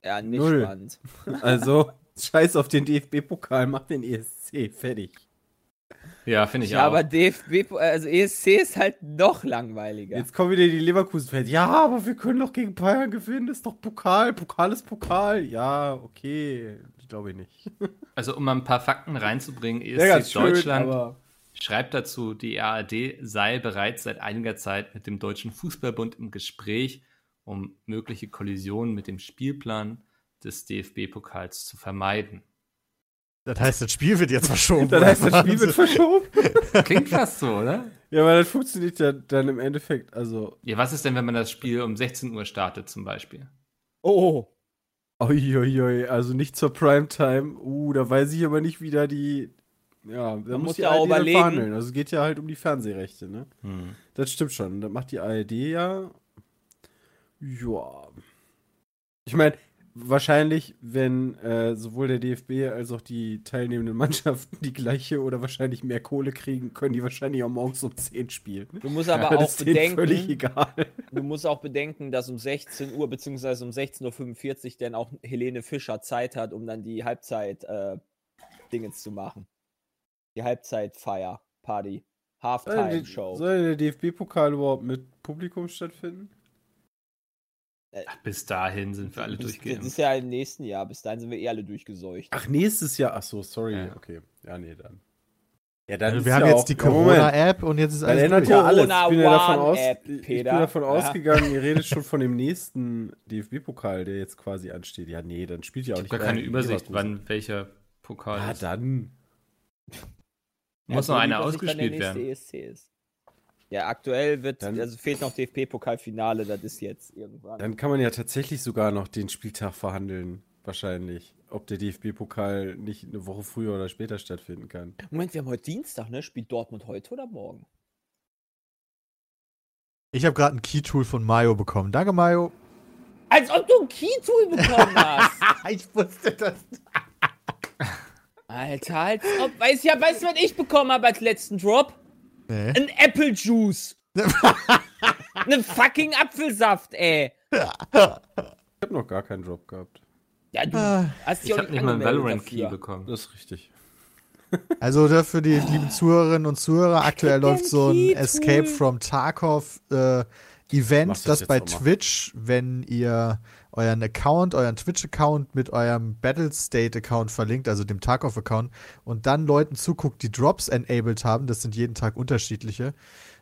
[SPEAKER 5] Ja, nicht
[SPEAKER 6] Null.
[SPEAKER 5] spannend.
[SPEAKER 6] Also, scheiß auf den DFB-Pokal, mach den ESC, fertig.
[SPEAKER 3] Ja, finde ich
[SPEAKER 5] Ja,
[SPEAKER 3] auch.
[SPEAKER 5] aber DFB, also ESC ist halt noch langweiliger.
[SPEAKER 6] Jetzt kommen wieder die Leverkusen-Fans. Ja, aber wir können doch gegen Bayern gewinnen, das ist doch Pokal, Pokal ist Pokal. Ja, okay, glaube ich nicht.
[SPEAKER 3] Also um mal ein paar Fakten reinzubringen, ESC
[SPEAKER 6] schön,
[SPEAKER 3] Deutschland
[SPEAKER 6] aber
[SPEAKER 3] schreibt dazu, die ARD sei bereits seit einiger Zeit mit dem Deutschen Fußballbund im Gespräch, um mögliche Kollisionen mit dem Spielplan des DFB-Pokals zu vermeiden.
[SPEAKER 4] Das heißt, das Spiel wird jetzt verschoben.
[SPEAKER 6] dann heißt das Spiel wird verschoben.
[SPEAKER 3] Klingt fast so, oder?
[SPEAKER 6] Ja, aber das funktioniert ja dann im Endeffekt, also
[SPEAKER 3] Ja, was ist denn, wenn man das Spiel um 16 Uhr startet zum Beispiel?
[SPEAKER 5] oh,
[SPEAKER 6] Uiuiui, also nicht zur Primetime. Uh, da weiß ich aber nicht, wie da die. Ja, da muss
[SPEAKER 5] muss ja auch überlegen.
[SPEAKER 6] verhandeln. Also es geht ja halt um die Fernsehrechte, ne?
[SPEAKER 3] Hm.
[SPEAKER 6] Das stimmt schon. Das macht die ARD ja. Ja. Ich meine, wahrscheinlich, wenn äh, sowohl der DFB als auch die teilnehmenden Mannschaften die gleiche oder wahrscheinlich mehr Kohle kriegen, können die wahrscheinlich auch morgens um 10 spielen.
[SPEAKER 5] Du musst aber
[SPEAKER 6] das
[SPEAKER 5] auch
[SPEAKER 6] ist denen völlig
[SPEAKER 5] bedenken,
[SPEAKER 6] egal.
[SPEAKER 5] du musst auch bedenken, dass um 16 Uhr beziehungsweise um 16.45 Uhr dann auch Helene Fischer Zeit hat, um dann die Halbzeit äh, Dingens zu machen. Die Halbzeitfeier, Party, Halftime Show.
[SPEAKER 6] Soll der DFB-Pokal überhaupt mit Publikum stattfinden?
[SPEAKER 3] Ach, bis dahin sind wir alle
[SPEAKER 5] Das, das
[SPEAKER 3] durchgeimpft.
[SPEAKER 5] ist ja im nächsten Jahr. Bis dahin sind wir eh alle durchgeseucht.
[SPEAKER 6] Ach, nächstes Jahr. Ach so, sorry.
[SPEAKER 3] Ja.
[SPEAKER 6] Okay. Ja, nee, dann. Ja, dann
[SPEAKER 4] Also wir haben
[SPEAKER 6] ja
[SPEAKER 4] jetzt die
[SPEAKER 6] Ja.
[SPEAKER 4] Corona-App und jetzt ist
[SPEAKER 6] Dann
[SPEAKER 4] alles
[SPEAKER 6] ändert
[SPEAKER 4] durch.
[SPEAKER 6] ja alles. Ich bin ja davon, aus, ich bin davon
[SPEAKER 5] Ja.
[SPEAKER 6] ausgegangen, ihr redet schon von dem nächsten DFB-Pokal, der jetzt quasi ansteht. Ja, nee, dann spielt ja auch
[SPEAKER 3] Ich
[SPEAKER 6] nicht
[SPEAKER 3] habe gar keine Übersicht, wann welcher Pokal
[SPEAKER 6] Ah,
[SPEAKER 3] ist.
[SPEAKER 6] dann.
[SPEAKER 3] Muss
[SPEAKER 5] Ja,
[SPEAKER 3] noch einer ausgespielt werden.
[SPEAKER 5] ESC ist. Ja, aktuell wird,
[SPEAKER 6] Dann-
[SPEAKER 5] also fehlt noch DFB-Pokalfinale, das ist jetzt irgendwann.
[SPEAKER 6] Dann kann man ja tatsächlich sogar noch den Spieltag verhandeln, wahrscheinlich. Ob der DFB-Pokal nicht eine Woche früher oder später stattfinden kann.
[SPEAKER 5] Moment, wir haben heute Dienstag, ne? Spielt Dortmund heute oder morgen?
[SPEAKER 4] Ich habe gerade ein Key-Tool von Mayo bekommen. Danke, Mayo.
[SPEAKER 5] Als ob du ein Key-Tool bekommen hast.
[SPEAKER 4] ich wusste das.
[SPEAKER 5] Alter, als ob. Weiß ja, weißt du, was ich bekommen habe als letzten Drop?
[SPEAKER 4] Nee.
[SPEAKER 5] Ein Apple Juice. Ein fucking Apfelsaft, ey.
[SPEAKER 6] Ich habe noch gar keinen Drop gehabt.
[SPEAKER 5] Ja, du
[SPEAKER 4] Ah.
[SPEAKER 5] hast dich
[SPEAKER 3] Ich
[SPEAKER 5] auch
[SPEAKER 3] habe nicht mal einen Valorant-Key
[SPEAKER 5] dafür.
[SPEAKER 3] bekommen.
[SPEAKER 6] Das ist richtig.
[SPEAKER 4] Also da für die lieben Zuhörerinnen und Zuhörer, aktuell läuft so ein. Escape from Tarkov äh, Event,
[SPEAKER 6] das
[SPEAKER 4] das bei. Twitch, wenn ihr euren Account, euren Twitch-Account mit eurem Battlestate-Account verlinkt, also dem Tarkov-Account, und dann Leuten zuguckt, die Drops enabled haben, das sind jeden Tag unterschiedliche,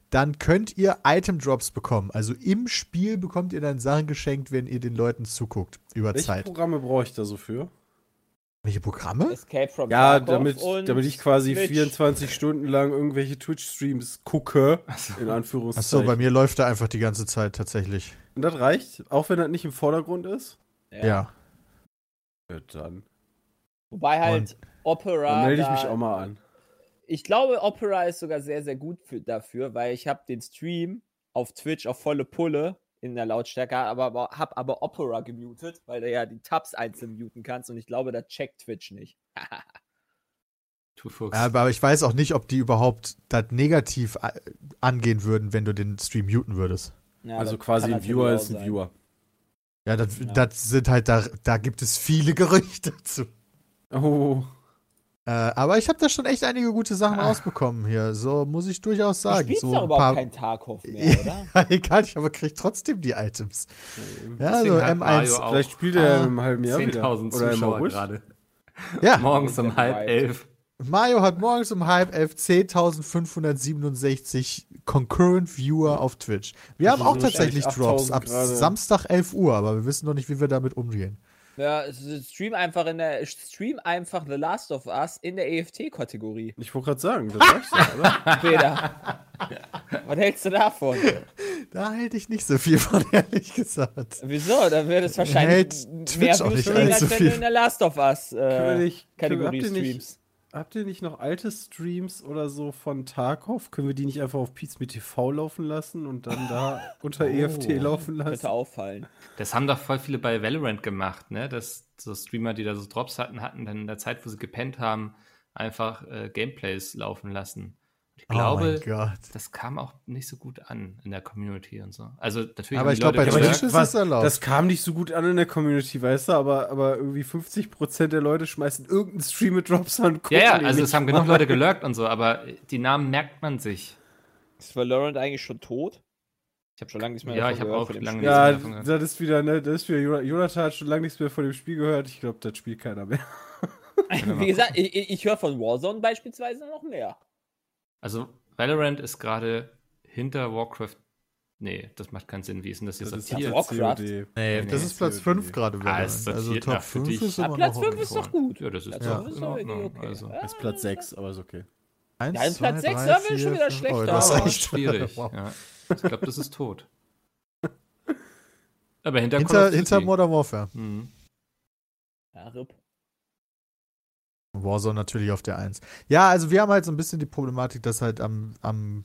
[SPEAKER 4] dann könnt ihr Item-Drops bekommen. Also im Spiel bekommt ihr dann Sachen geschenkt, wenn ihr den Leuten zuguckt, über
[SPEAKER 6] Welche
[SPEAKER 4] Zeit.
[SPEAKER 6] Programme brauche ich da so für?
[SPEAKER 4] Welche Programme?
[SPEAKER 5] Escape from
[SPEAKER 6] Ja,
[SPEAKER 5] Tarkov
[SPEAKER 6] damit, damit ich quasi
[SPEAKER 5] Twitch.
[SPEAKER 6] 24 Stunden lang irgendwelche Twitch-Streams gucke, in
[SPEAKER 4] Achso,
[SPEAKER 6] Anführungszeichen.
[SPEAKER 4] bei mir läuft er einfach die ganze Zeit tatsächlich.
[SPEAKER 6] Und das reicht, auch wenn das nicht im Vordergrund ist?
[SPEAKER 5] Ja.
[SPEAKER 4] ja.
[SPEAKER 6] Ja, dann.
[SPEAKER 5] Wobei halt Opera.
[SPEAKER 6] Dann melde ich
[SPEAKER 5] da-
[SPEAKER 6] mich auch mal an.
[SPEAKER 5] Ich glaube, Opera ist sogar sehr, sehr gut für, dafür, weil ich habe den Stream auf Twitch auf volle Pulle in der Lautstärke, aber, aber habe aber Opera gemutet, weil du ja die Tabs einzeln muten kannst und ich glaube, da checkt Twitch nicht.
[SPEAKER 3] Du Fuchs.
[SPEAKER 4] Ja, aber ich weiß auch nicht, ob die überhaupt das negativ angehen würden, wenn du den Stream muten würdest.
[SPEAKER 5] Ja,
[SPEAKER 6] also quasi ein Viewer ist ein
[SPEAKER 5] sein.
[SPEAKER 6] Viewer.
[SPEAKER 4] Ja, das,
[SPEAKER 5] Ja.
[SPEAKER 4] das sind halt, da, da gibt es viele Gerüchte zu.
[SPEAKER 6] Oh.
[SPEAKER 4] Äh, aber ich habe da schon echt einige gute Sachen
[SPEAKER 3] Ah.
[SPEAKER 4] rausbekommen hier. So muss ich durchaus
[SPEAKER 5] Du
[SPEAKER 4] sagen.
[SPEAKER 5] spielst
[SPEAKER 4] so
[SPEAKER 5] überhaupt
[SPEAKER 4] paar,
[SPEAKER 5] kein Tarkov mehr, oder?
[SPEAKER 4] Ja, egal, ich aber krieg trotzdem die Items. Ja, so
[SPEAKER 3] hat Mario
[SPEAKER 4] M1.
[SPEAKER 3] auch
[SPEAKER 6] Vielleicht spielt er
[SPEAKER 4] Ah,
[SPEAKER 6] im halben Jahr wieder.
[SPEAKER 3] 10.000
[SPEAKER 6] Oder im
[SPEAKER 3] Zuschauer gerade.
[SPEAKER 4] Ja,
[SPEAKER 3] Morgens um halb elf.
[SPEAKER 4] Mario hat morgens um halb elf 10.567 Concurrent Viewer auf Twitch. Wir haben auch
[SPEAKER 6] so
[SPEAKER 4] tatsächlich Drops
[SPEAKER 6] 8000
[SPEAKER 4] ab
[SPEAKER 6] gerade.
[SPEAKER 4] Samstag 11 Uhr, aber wir wissen noch nicht, wie wir damit umgehen.
[SPEAKER 5] Ja, stream einfach in der Stream einfach The Last of Us in der EFT-Kategorie.
[SPEAKER 6] Ich wollte gerade sagen, das reicht ja, oder?
[SPEAKER 5] Peter. Was hältst du davon?
[SPEAKER 4] Da hätte ich nicht so viel von, ehrlich gesagt.
[SPEAKER 5] Wieso? Da wird es wahrscheinlich
[SPEAKER 4] Hält
[SPEAKER 5] mehr
[SPEAKER 4] Twitch auch nicht
[SPEAKER 5] kriegen, als
[SPEAKER 4] allzu
[SPEAKER 5] wenn
[SPEAKER 4] viel.
[SPEAKER 5] du in der Last of Us äh,
[SPEAKER 6] wir-
[SPEAKER 5] Kategorie streamst.
[SPEAKER 6] Habt ihr nicht noch alte Streams oder so von Tarkov? Können wir die nicht einfach auf Pizza TV laufen lassen und dann da unter EFT laufen
[SPEAKER 5] Könnte
[SPEAKER 6] lassen?
[SPEAKER 5] auffallen.
[SPEAKER 3] Das haben doch voll viele bei Valorant gemacht, ne? Dass so Streamer, die da so Drops hatten, hatten dann in der Zeit, wo sie gepennt haben, einfach äh, Gameplays laufen lassen. Ich
[SPEAKER 4] oh
[SPEAKER 3] glaube,
[SPEAKER 4] mein Gott.
[SPEAKER 3] das kam auch nicht so gut an in der Community und so. Also natürlich
[SPEAKER 4] Aber ich
[SPEAKER 3] die
[SPEAKER 4] glaub,
[SPEAKER 3] Leute
[SPEAKER 4] bei Twitch ist es erlaubt.
[SPEAKER 6] Das kam nicht so gut an in der Community, weißt du, aber, aber irgendwie 50% der Leute schmeißen irgendeinen Stream mit Drops an. und
[SPEAKER 3] Ja, ja, also es haben genug. Leute gelurkt und so, aber die Namen merkt man sich.
[SPEAKER 5] Ist Valorant eigentlich schon tot? Ich habe schon lange nichts mehr
[SPEAKER 3] Ja, ich hab
[SPEAKER 5] gehört
[SPEAKER 3] auch
[SPEAKER 5] von dem
[SPEAKER 3] lange
[SPEAKER 5] Spiel.
[SPEAKER 3] nichts
[SPEAKER 6] Ja,
[SPEAKER 3] mehr davon gehört.
[SPEAKER 6] das ist wieder, ne, das ist wieder, Jonathan- hat schon lange nichts mehr von dem Spiel gehört. Ich glaube, das spielt keiner mehr.
[SPEAKER 5] Wie gesagt, ich- ich höre von Warzone beispielsweise noch mehr.
[SPEAKER 3] Also Valorant ist gerade hinter Warcraft. Nee, das macht keinen Sinn. Wie ist denn das jetzt
[SPEAKER 6] Das ist
[SPEAKER 5] ja Warcraft.
[SPEAKER 4] Nee,
[SPEAKER 3] Nee,
[SPEAKER 4] das ist Platz
[SPEAKER 6] COD.
[SPEAKER 4] 5 gerade.
[SPEAKER 3] Ah,
[SPEAKER 4] Valorant. also Top
[SPEAKER 3] nach für
[SPEAKER 4] 5
[SPEAKER 3] dich.
[SPEAKER 4] ist
[SPEAKER 5] Ah,
[SPEAKER 4] immer
[SPEAKER 5] Platz
[SPEAKER 4] noch
[SPEAKER 5] 5 ist doch gut.
[SPEAKER 3] Ja, das ist
[SPEAKER 5] Platz
[SPEAKER 3] doch in Ordnung,
[SPEAKER 5] okay.
[SPEAKER 3] also.
[SPEAKER 6] Das ist Platz 6, aber ist okay.
[SPEAKER 4] Eins,
[SPEAKER 5] Ja, in Platz
[SPEAKER 4] zwei,
[SPEAKER 5] sechs,
[SPEAKER 4] drei,
[SPEAKER 5] da wär schon wieder schlechter.
[SPEAKER 4] Oh, das ist echt
[SPEAKER 3] schwierig.
[SPEAKER 4] Wow.
[SPEAKER 3] Ja. Ich glaube, das ist tot. Aber hinter,
[SPEAKER 4] Hinter, hinter. Modern Warfare.
[SPEAKER 3] Mhm.
[SPEAKER 5] Ja, RIP.
[SPEAKER 4] Warzone natürlich auf der 1. Ja, also wir haben halt so ein bisschen die Problematik, dass halt am. am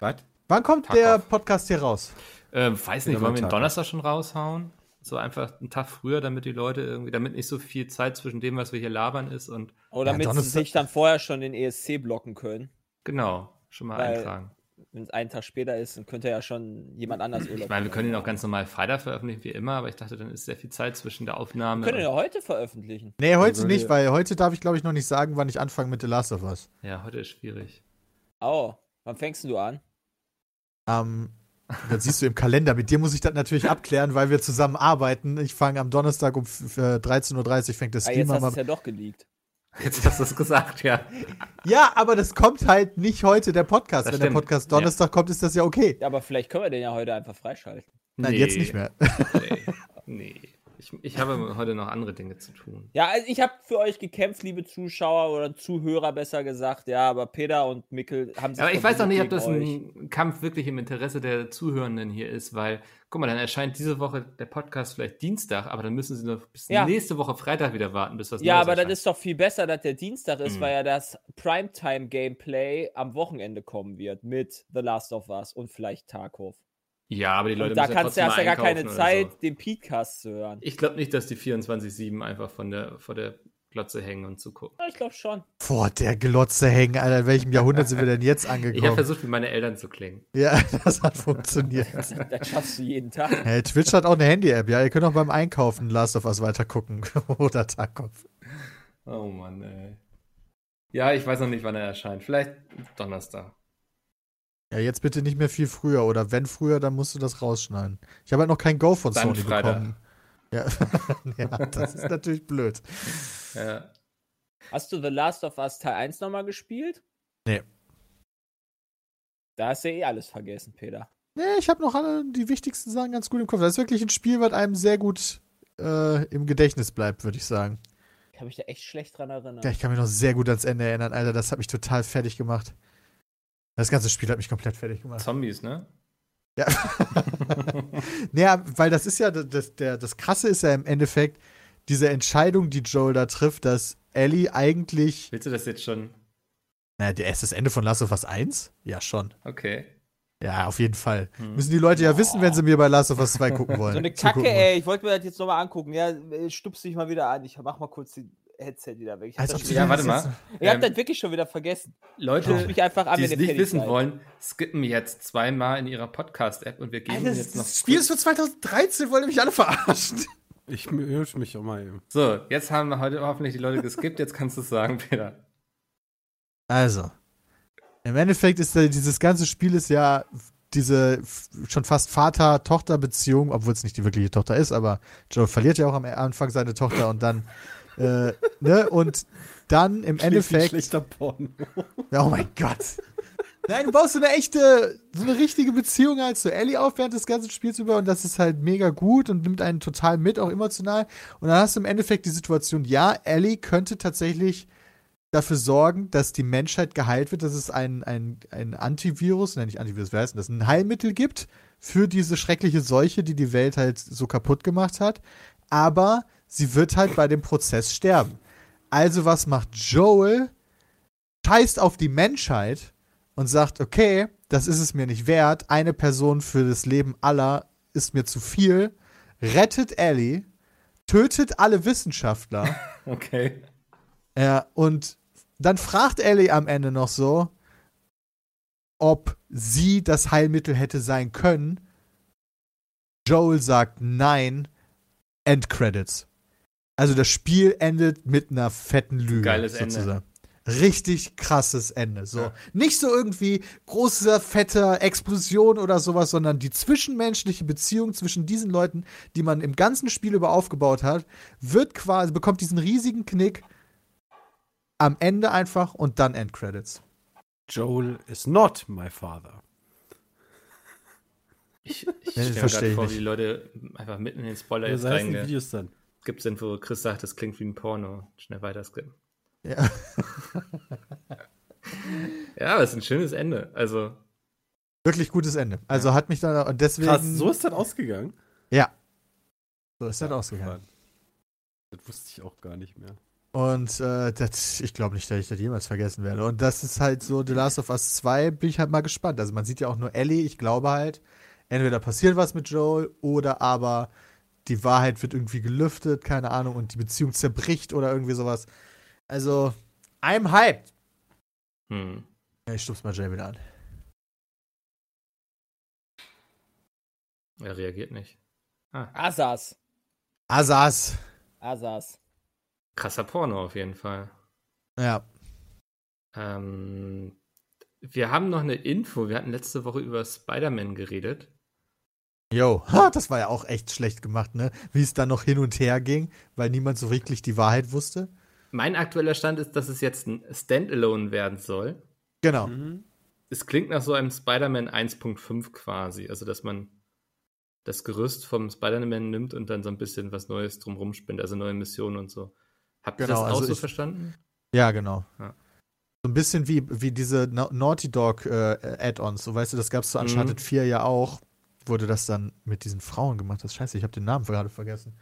[SPEAKER 6] Was?
[SPEAKER 4] wann kommt
[SPEAKER 3] Tag
[SPEAKER 4] der
[SPEAKER 3] auf.
[SPEAKER 4] Podcast hier raus?
[SPEAKER 3] Ähm, weiß nicht, wollen wir den
[SPEAKER 6] Tag.
[SPEAKER 3] Donnerstag schon raushauen? So einfach einen Tag früher, damit die Leute irgendwie, damit nicht so viel Zeit zwischen dem, was wir hier labern ist und
[SPEAKER 5] Oder
[SPEAKER 4] Ja,
[SPEAKER 5] damit sie
[SPEAKER 4] Donnerstag-
[SPEAKER 5] sich dann vorher schon den ESC blocken können.
[SPEAKER 3] genau, schon mal
[SPEAKER 5] Weil-
[SPEAKER 3] eintragen.
[SPEAKER 5] Wenn es einen Tag später ist, dann könnte ja schon jemand anders Urlaub
[SPEAKER 3] Ich meine, wir können ihn auch ganz normal Freitag veröffentlichen, wie immer, aber ich dachte, dann ist sehr viel Zeit zwischen der Aufnahme.
[SPEAKER 5] Wir können ihn ja heute veröffentlichen.
[SPEAKER 4] Nee, heute
[SPEAKER 6] Also,
[SPEAKER 4] nicht, weil heute darf ich, glaube ich, noch nicht sagen, wann ich anfange mit The Last of Us.
[SPEAKER 3] ja, heute ist schwierig.
[SPEAKER 5] Oh, wann fängst du an?
[SPEAKER 4] Ähm, das siehst du im Kalender. Mit dir muss ich das natürlich abklären, weil wir zusammen arbeiten. Ich fange am Donnerstag um f- äh, 13.30 Uhr fängt der
[SPEAKER 5] Ah,
[SPEAKER 4] Stream
[SPEAKER 5] jetzt hast
[SPEAKER 4] an.
[SPEAKER 5] es ja doch geleakt.
[SPEAKER 3] Jetzt hast du es gesagt, ja.
[SPEAKER 4] Ja, aber das kommt halt nicht heute, der Podcast.
[SPEAKER 3] Das
[SPEAKER 4] Wenn der
[SPEAKER 3] stimmt.
[SPEAKER 4] Podcast Donnerstag kommt, ist das ja okay.
[SPEAKER 5] Ja, aber vielleicht können wir den ja heute einfach freischalten.
[SPEAKER 4] Nein, jetzt nicht mehr.
[SPEAKER 3] Nee, nee. Ich, ich habe heute noch andere Dinge zu tun.
[SPEAKER 5] Ja, also ich habe für euch gekämpft, liebe Zuschauer oder Zuhörer besser gesagt. Ja, aber Peter und Mikkel haben sich.
[SPEAKER 3] Aber ich weiß noch nicht, ob das
[SPEAKER 5] gegen
[SPEAKER 3] ein Kampf wirklich im Interesse der Zuhörenden hier ist, weil, guck mal, dann erscheint diese Woche der Podcast vielleicht Dienstag, aber dann müssen sie noch bis
[SPEAKER 5] Ja.
[SPEAKER 3] nächste Woche Freitag wieder warten, bis was.
[SPEAKER 5] Ja,
[SPEAKER 3] Neues
[SPEAKER 5] aber das
[SPEAKER 3] erscheint.
[SPEAKER 5] ist doch viel besser, dass der Dienstag ist,
[SPEAKER 3] Mhm.
[SPEAKER 5] weil ja das Primetime-Gameplay am Wochenende kommen wird mit The Last of Us und vielleicht Tarkov.
[SPEAKER 3] Ja, aber die Leute
[SPEAKER 5] Und da
[SPEAKER 3] müssen ja
[SPEAKER 5] kannst du
[SPEAKER 3] trotzdem
[SPEAKER 5] hast ja gar keine Zeit,
[SPEAKER 3] So.
[SPEAKER 5] den Podcast zu hören.
[SPEAKER 3] Ich glaube nicht, dass die 24-7 einfach von der, vor der Glotze hängen und zugucken.
[SPEAKER 5] Ja, ich glaube schon.
[SPEAKER 4] Boah, der Glotze hängen, Alter. In welchem Jahrhundert sind wir denn jetzt
[SPEAKER 3] Ich habe
[SPEAKER 4] angekommen?
[SPEAKER 3] versucht, wie meine Eltern zu klingen.
[SPEAKER 4] Ja, das hat funktioniert.
[SPEAKER 5] Das schaffst du jeden Tag.
[SPEAKER 4] Hey, Twitch hat auch eine Handy-App, ja. Ihr könnt auch beim Einkaufen Last of Us weiter gucken. Oder Tarkov.
[SPEAKER 3] Oh Mann, ey. Ja, ich weiß noch nicht, wann er erscheint. Vielleicht Donnerstag.
[SPEAKER 4] Ja, jetzt bitte nicht mehr viel früher. Oder wenn früher, dann musst du das rausschneiden. Ich habe halt noch kein Go von
[SPEAKER 3] Dann
[SPEAKER 4] Sony
[SPEAKER 3] Freitag.
[SPEAKER 4] bekommen. Ja. ja, das ist natürlich blöd.
[SPEAKER 3] Ja.
[SPEAKER 5] Hast du The Last of Us Teil 1 nochmal gespielt?
[SPEAKER 4] Nee.
[SPEAKER 5] Da hast du ja eh alles vergessen, Peter.
[SPEAKER 4] Nee, ich habe noch alle die wichtigsten Sachen ganz gut im Kopf. Das ist wirklich ein Spiel, was einem sehr gut äh, im Gedächtnis bleibt, würde ich sagen.
[SPEAKER 5] Ich habe mich da echt schlecht dran erinnert.
[SPEAKER 4] Ja, ich kann mich noch sehr gut ans Ende erinnern, Alter. Das hat mich total fertig gemacht. Das ganze Spiel hat mich komplett fertig gemacht.
[SPEAKER 3] Zombies, ne?
[SPEAKER 4] Ja. naja, weil das ist ja, das, der, das Krasse ist ja im Endeffekt diese Entscheidung, die Joel da trifft, dass Ellie eigentlich.
[SPEAKER 3] Willst du das jetzt schon?
[SPEAKER 4] Naja, der ist das Ende von Last of Us 1? Ja, schon.
[SPEAKER 3] Okay.
[SPEAKER 4] Ja, auf jeden Fall.
[SPEAKER 3] Hm.
[SPEAKER 4] Müssen die Leute ja wissen, wenn sie mir bei Last of Us 2 gucken wollen.
[SPEAKER 5] so eine Kacke, ey. Ich wollte mir das jetzt nochmal angucken. Ja, äh, stupst dich mal wieder an. Ich mach mal kurz die Headset wieder weg. Ich hab,
[SPEAKER 4] Als
[SPEAKER 5] das,
[SPEAKER 4] ob
[SPEAKER 5] schon
[SPEAKER 4] du
[SPEAKER 3] Ja, warte mal.
[SPEAKER 5] ich hab
[SPEAKER 3] Ähm,
[SPEAKER 5] das wirklich schon wieder vergessen.
[SPEAKER 3] Leute,
[SPEAKER 5] mich einfach an,
[SPEAKER 3] die es
[SPEAKER 5] ihr
[SPEAKER 3] nicht wissen wollen, skippen jetzt zweimal in ihrer Podcast-App und wir geben
[SPEAKER 4] Das,
[SPEAKER 3] jetzt noch.
[SPEAKER 4] das Spiel ist für 2013, wollen mich alle verarschen.
[SPEAKER 6] Ich höre mich auch mal eben.
[SPEAKER 3] so, jetzt haben wir heute hoffentlich die Leute geskippt. Jetzt kannst du es sagen, Peter.
[SPEAKER 4] Also, im Endeffekt ist dieses ganze Spiel ist ja diese schon fast Vater-Tochter-Beziehung, obwohl es nicht die wirkliche Tochter ist, aber Joe verliert ja auch am Anfang seine Tochter und dann, äh, ne, und dann im
[SPEAKER 6] Klingt
[SPEAKER 4] Endeffekt.
[SPEAKER 6] schlechter Porno.
[SPEAKER 4] Oh mein Gott. Nein, du baust so eine echte, so eine richtige Beziehung halt zu Ellie auf während des ganzen Spiels über und das ist halt mega gut und nimmt einen total mit, auch emotional. Und dann hast du im Endeffekt die Situation, ja, Ellie könnte tatsächlich dafür sorgen, dass die Menschheit geheilt wird, dass es ein, ein, ein Antivirus, nein, nicht Antivirus, wie heißt denn das, ein Heilmittel gibt für diese schreckliche Seuche, die die Welt halt so kaputt gemacht hat. Aber sie wird halt bei dem Prozess sterben. Also was macht Joel? Scheißt auf die Menschheit und sagt, okay, das ist es mir nicht wert, eine Person für das Leben aller ist mir zu viel, rettet Ellie, tötet alle Wissenschaftler
[SPEAKER 3] Okay.
[SPEAKER 4] ja, und dann fragt Ellie am Ende noch so, ob sie das Heilmittel hätte sein können. Joel sagt nein, Endcredits. Also das Spiel endet mit einer fetten Lüge.
[SPEAKER 3] Geiles Ende.
[SPEAKER 4] sozusagen. Richtig krasses Ende. So.
[SPEAKER 3] Ja.
[SPEAKER 4] Nicht so irgendwie große, fette Explosion oder sowas, sondern die zwischenmenschliche Beziehung zwischen diesen Leuten, die man im ganzen Spiel über aufgebaut hat, wird quasi, bekommt diesen riesigen Knick am Ende einfach und dann Endcredits.
[SPEAKER 6] Joel is not my father.
[SPEAKER 3] Ich, ich stelle mir vor,
[SPEAKER 4] nicht.
[SPEAKER 3] wie die Leute einfach mitten in den Spoiler
[SPEAKER 6] Ja,
[SPEAKER 3] jetzt reingehen.
[SPEAKER 6] Videos dann.
[SPEAKER 3] Gibt es Info, wo Chris sagt, das klingt wie ein Porno. Schnell weiter skippen.
[SPEAKER 4] Ja.
[SPEAKER 3] Ja, aber es ist ein schönes Ende. Also,
[SPEAKER 4] Wirklich gutes Ende. Also hat mich da und deswegen.
[SPEAKER 6] Krass, so ist das ausgegangen.
[SPEAKER 4] Ja. So ist das ausgegangen.
[SPEAKER 6] Das wusste ich auch gar nicht mehr.
[SPEAKER 4] Und äh, das, ich glaube nicht, dass ich das jemals vergessen werde. Und das ist halt so, The Last of Us 2 bin ich halt mal gespannt. Also man sieht ja auch nur Ellie, ich glaube halt, entweder passiert was mit Joel oder aber die Wahrheit wird irgendwie gelüftet, keine Ahnung, und die Beziehung zerbricht oder irgendwie sowas. Also, I'm hyped.
[SPEAKER 3] Hm.
[SPEAKER 4] Ja, ich stup's mal Jay wieder an.
[SPEAKER 3] Er reagiert nicht. Ah,
[SPEAKER 5] Asas.
[SPEAKER 4] Asas.
[SPEAKER 5] Asas.
[SPEAKER 3] krasser Porno auf jeden Fall.
[SPEAKER 4] Ja.
[SPEAKER 3] Ähm, wir haben noch eine Info. Wir hatten letzte Woche über Spider-Man geredet.
[SPEAKER 4] Yo, ha, das war ja auch echt schlecht gemacht, ne? Wie es dann noch hin und her ging, weil niemand so wirklich die Wahrheit wusste.
[SPEAKER 3] Mein aktueller Stand ist, dass es jetzt ein Standalone werden soll.
[SPEAKER 4] Genau.
[SPEAKER 6] Mhm.
[SPEAKER 3] Es klingt nach so einem Spider-Man 1.5 quasi. Also, dass man das Gerüst vom Spider-Man nimmt und dann so ein bisschen was Neues drumrum spinnt, also neue Missionen und so. Habt ihr
[SPEAKER 4] Genau,
[SPEAKER 3] das auch
[SPEAKER 4] also
[SPEAKER 3] so
[SPEAKER 4] ich-
[SPEAKER 3] verstanden?
[SPEAKER 4] Ja, genau.
[SPEAKER 3] Ja.
[SPEAKER 4] So ein bisschen wie, wie diese Na Naughty Dog äh, Add-ons. So, weißt du, das gab es zu
[SPEAKER 3] Mhm.
[SPEAKER 4] Uncharted 4 ja auch. Wurde das dann mit diesen Frauen gemacht? Das scheiße, ich habe den Namen gerade vergessen.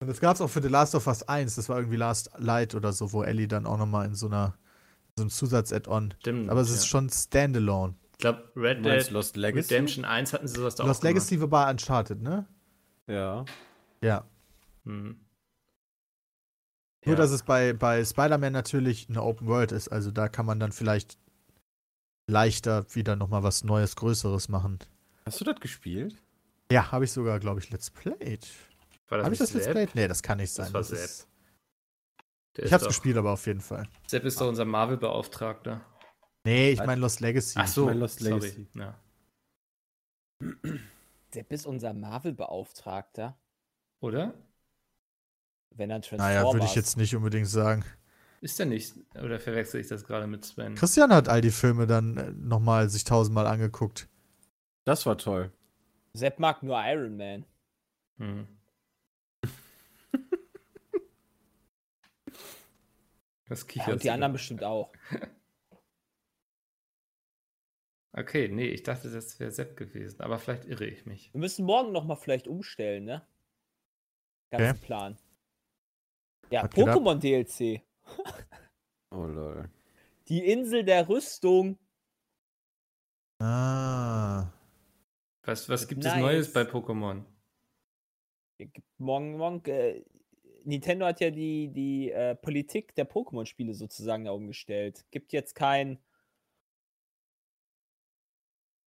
[SPEAKER 4] Und das gab es auch für The Last of Us 1. Das war irgendwie Last Light oder so, wo Ellie dann auch nochmal in so einer so einem Zusatz-Add-on.
[SPEAKER 3] Stimmt.
[SPEAKER 4] Aber es
[SPEAKER 3] ja.
[SPEAKER 4] ist schon Standalone.
[SPEAKER 3] Ich glaube, Red Dead
[SPEAKER 6] Lost Legacy?
[SPEAKER 3] Redemption 1 hatten sie sowas da
[SPEAKER 4] Lost
[SPEAKER 3] auch gemacht.
[SPEAKER 4] Legacy war Uncharted, ne?
[SPEAKER 6] Ja.
[SPEAKER 4] Ja.
[SPEAKER 3] Hm.
[SPEAKER 4] Nur,
[SPEAKER 3] Ja.
[SPEAKER 4] dass es bei, bei Spider-Man natürlich eine Open World ist. Also da kann man dann vielleicht leichter wieder nochmal was Neues, Größeres machen.
[SPEAKER 6] Hast du das gespielt?
[SPEAKER 4] Ja, habe ich sogar, glaube ich, Let's Played.
[SPEAKER 3] War das
[SPEAKER 4] Habe ich das Let's? Played? Nee, das kann nicht sein.
[SPEAKER 3] war
[SPEAKER 4] Das ist,
[SPEAKER 3] Sepp. Der
[SPEAKER 4] ich habe es gespielt, aber auf jeden Fall.
[SPEAKER 3] Sepp ist doch unser Marvel-Beauftragter.
[SPEAKER 4] Nee, ich meine Lost Legacy.
[SPEAKER 3] Ach so,
[SPEAKER 6] mein Lost
[SPEAKER 3] sorry.
[SPEAKER 6] Legacy.
[SPEAKER 3] Ja.
[SPEAKER 5] Sepp ist unser Marvel-Beauftragter.
[SPEAKER 3] Oder?
[SPEAKER 5] Wenn er Transformers.
[SPEAKER 4] Naja, würde ich jetzt nicht unbedingt sagen.
[SPEAKER 3] Ist der nicht? Oder verwechsel ich das gerade mit Sven?
[SPEAKER 4] Christian hat all die Filme dann äh, nochmal sich tausendmal angeguckt.
[SPEAKER 6] Das war toll.
[SPEAKER 5] Sepp mag nur Iron Man.
[SPEAKER 3] Hm. Was
[SPEAKER 5] Ja,
[SPEAKER 3] kicherst
[SPEAKER 5] und die anderen bestimmt auch.
[SPEAKER 3] Okay, nee, ich dachte, das wäre Sepp gewesen, aber vielleicht irre ich mich.
[SPEAKER 5] Wir müssen morgen noch mal vielleicht umstellen, ne? Ganzen
[SPEAKER 4] Okay.
[SPEAKER 5] Plan. Ja,
[SPEAKER 4] Was geht ab?
[SPEAKER 5] Pokémon DLC.
[SPEAKER 6] Oh lol.
[SPEAKER 5] Die Insel der Rüstung.
[SPEAKER 4] Ah.
[SPEAKER 3] Was, was gibt
[SPEAKER 5] Nice.
[SPEAKER 3] es Neues bei Pokémon?
[SPEAKER 5] Morgen, morgen, äh, Nintendo hat ja die, die äh, Politik der Pokémon-Spiele sozusagen da umgestellt. Gibt jetzt kein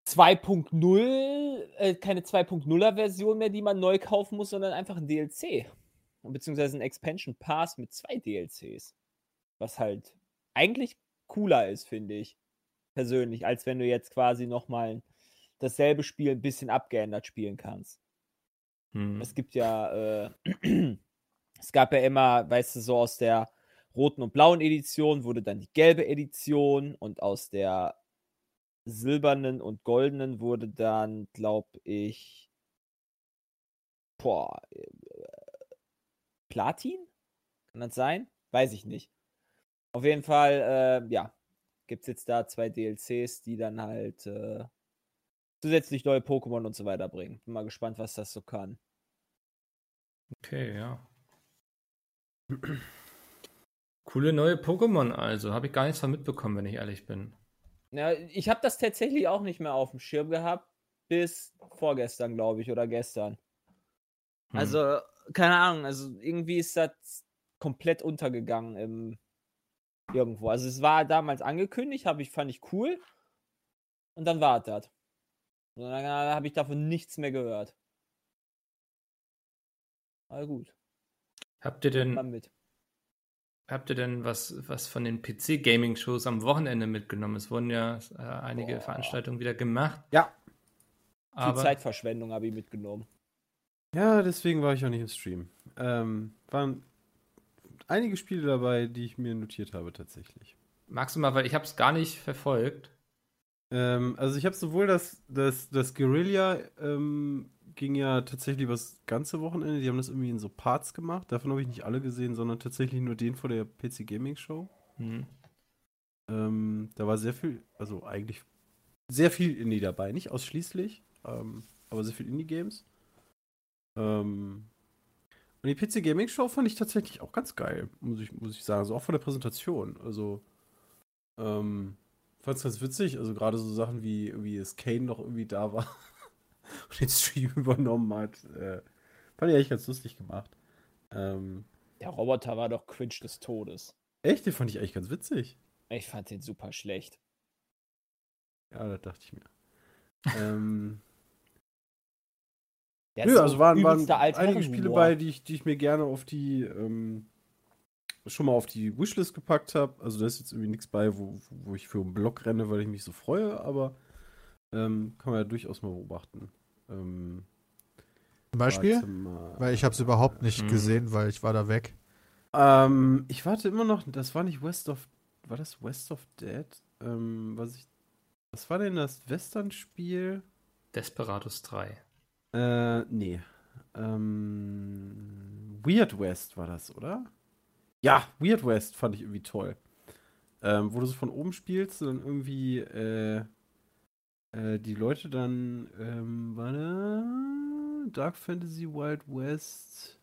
[SPEAKER 5] 2.0, äh, keine 2.0er Version mehr, die man neu kaufen muss, sondern einfach ein DLC. Beziehungsweise ein Expansion Pass mit zwei DLCs. Was halt eigentlich cooler ist, finde ich. Persönlich, als wenn du jetzt quasi nochmal dasselbe Spiel ein bisschen abgeändert spielen kannst.
[SPEAKER 3] Hm.
[SPEAKER 5] Es gibt ja, äh, es gab ja immer, weißt du, so aus der roten und blauen Edition wurde dann die gelbe Edition und aus der silbernen und goldenen wurde dann, glaube ich, boah, äh, Platin? Kann das sein? Weiß ich nicht. Auf jeden Fall, äh, ja, gibt es jetzt da zwei DLCs, die dann halt äh, zusätzlich neue Pokémon und so weiter bringen. Bin mal gespannt, was das so kann.
[SPEAKER 3] Okay, ja. Coole neue Pokémon also. Habe ich gar nichts von mitbekommen, wenn ich ehrlich bin.
[SPEAKER 5] Ja, ich habe das tatsächlich auch nicht mehr auf dem Schirm gehabt, bis vorgestern, glaube ich, oder gestern.
[SPEAKER 3] Hm.
[SPEAKER 5] Also, keine Ahnung, also irgendwie ist das komplett untergegangen im irgendwo. Also es war damals angekündigt, habe ich, fand ich cool. Und dann war das. Und dann habe ich davon nichts mehr gehört. Aber gut,
[SPEAKER 3] Habt ihr denn, habt ihr denn was, was von den PC-Gaming-Shows am Wochenende mitgenommen? Es wurden ja äh, einige
[SPEAKER 5] Boah.
[SPEAKER 3] Veranstaltungen wieder gemacht.
[SPEAKER 6] Ja.
[SPEAKER 5] Viel
[SPEAKER 3] Aber
[SPEAKER 5] Zeitverschwendung habe ich mitgenommen.
[SPEAKER 6] Ja, deswegen war ich auch nicht im Stream. Ähm, waren einige Spiele dabei, die ich mir notiert habe tatsächlich.
[SPEAKER 3] magst du mal, weil ich habe es gar nicht verfolgt.
[SPEAKER 6] Ähm, also ich habe sowohl das, das, das Guerilla ähm, ging ja tatsächlich übers ganze Wochenende. Die haben das irgendwie in so Parts gemacht. Davon habe ich nicht alle gesehen, sondern tatsächlich nur den vor der PC Gaming Show.
[SPEAKER 3] Hm.
[SPEAKER 6] Ähm, da war sehr viel, also eigentlich sehr viel Indie dabei. Nicht ausschließlich, ähm, aber sehr viel Indie-Games. Ähm, Und die PC Gaming Show fand ich tatsächlich auch ganz geil, muss ich, muss ich sagen. Also auch von der Präsentation. Also, ähm, fand es ganz witzig. Also gerade so Sachen wie, wie es Kane noch irgendwie da war und den Stream übernommen hat. Äh, fand ich eigentlich ganz lustig gemacht. Ähm,
[SPEAKER 5] Der Roboter war doch cringe des Todes.
[SPEAKER 6] echt, den fand ich eigentlich ganz witzig.
[SPEAKER 5] Ich fand den super schlecht.
[SPEAKER 6] Ja, das dachte ich mir. ähm,
[SPEAKER 5] Der
[SPEAKER 6] Nö, also waren, waren einige Spiele bei, die ich, die ich mir gerne auf die, ähm, schon mal auf die Wishlist gepackt habe. Also da ist jetzt irgendwie nichts bei, wo, wo ich für einen Blog renne, weil ich mich so freue, aber ähm, kann man ja durchaus mal beobachten. Ähm,
[SPEAKER 4] Zum Beispiel?
[SPEAKER 6] mal.
[SPEAKER 4] Weil ich habe es überhaupt nicht
[SPEAKER 3] Mhm.
[SPEAKER 4] gesehen, weil ich war da weg.
[SPEAKER 6] Ähm, ich warte immer noch, das war nicht West of, war das West of Dead? Ähm, was ich, was war denn das Western-Spiel?
[SPEAKER 3] Desperados 3.
[SPEAKER 6] Äh, nee. Ähm, Weird West war das, oder? Ja, Weird West fand ich irgendwie toll. Ähm, wo du so von oben spielst und dann irgendwie äh, äh, die Leute dann, ähm, warte, Dark Fantasy Wild West,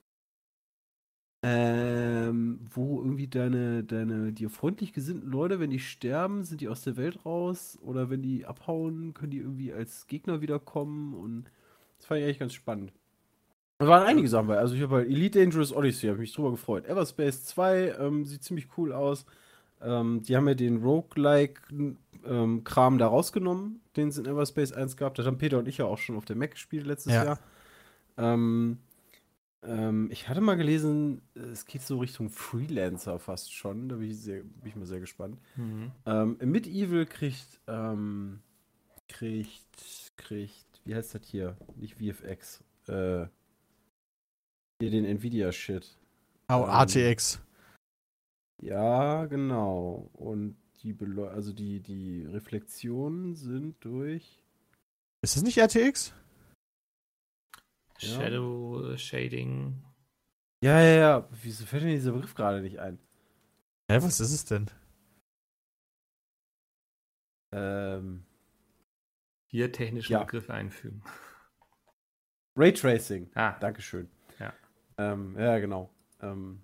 [SPEAKER 6] ähm, wo irgendwie deine, deine dir freundlich gesinnten Leute, wenn die sterben, sind die aus der Welt raus oder wenn die abhauen, können die irgendwie als Gegner wiederkommen und das fand ich eigentlich ganz spannend. Da waren einige Sachen bei. Also ich habe halt Elite Dangerous Odyssey, habe mich drüber gefreut. Everspace 2 ähm, sieht ziemlich cool aus. Ähm, die haben ja den Roguelike-Kram da rausgenommen, den es in Everspace 1 gab. Das haben Peter und ich ja auch schon auf der Mac gespielt letztes
[SPEAKER 4] Ja.
[SPEAKER 6] Jahr. Ähm, ähm, ich hatte mal gelesen, es geht so Richtung Freelancer fast schon. Da bin ich, sehr, bin ich mal sehr gespannt.
[SPEAKER 3] Mhm.
[SPEAKER 6] Ähm, Medieval kriegt, ähm, kriegt, kriegt, wie heißt das hier? Nicht VFX. Äh, hier den Nvidia-Shit.
[SPEAKER 4] Oh,
[SPEAKER 6] Ähm,
[SPEAKER 4] RTX.
[SPEAKER 6] Ja, genau. Und die, Beleu also die, die Reflexionen sind durch.
[SPEAKER 4] Ist es nicht RTX?
[SPEAKER 6] Ja.
[SPEAKER 3] Shadow Shading.
[SPEAKER 6] Ja, ja, ja. Wieso fällt mir dieser Begriff gerade nicht ein?
[SPEAKER 4] Hä, was ist es denn?
[SPEAKER 6] Ähm,
[SPEAKER 3] Hier technische
[SPEAKER 6] Ja.
[SPEAKER 3] Begriffe einfügen.
[SPEAKER 6] Raytracing.
[SPEAKER 3] Ah,
[SPEAKER 6] Dankeschön.
[SPEAKER 3] Ja.
[SPEAKER 6] Ähm, ja, genau. Ähm,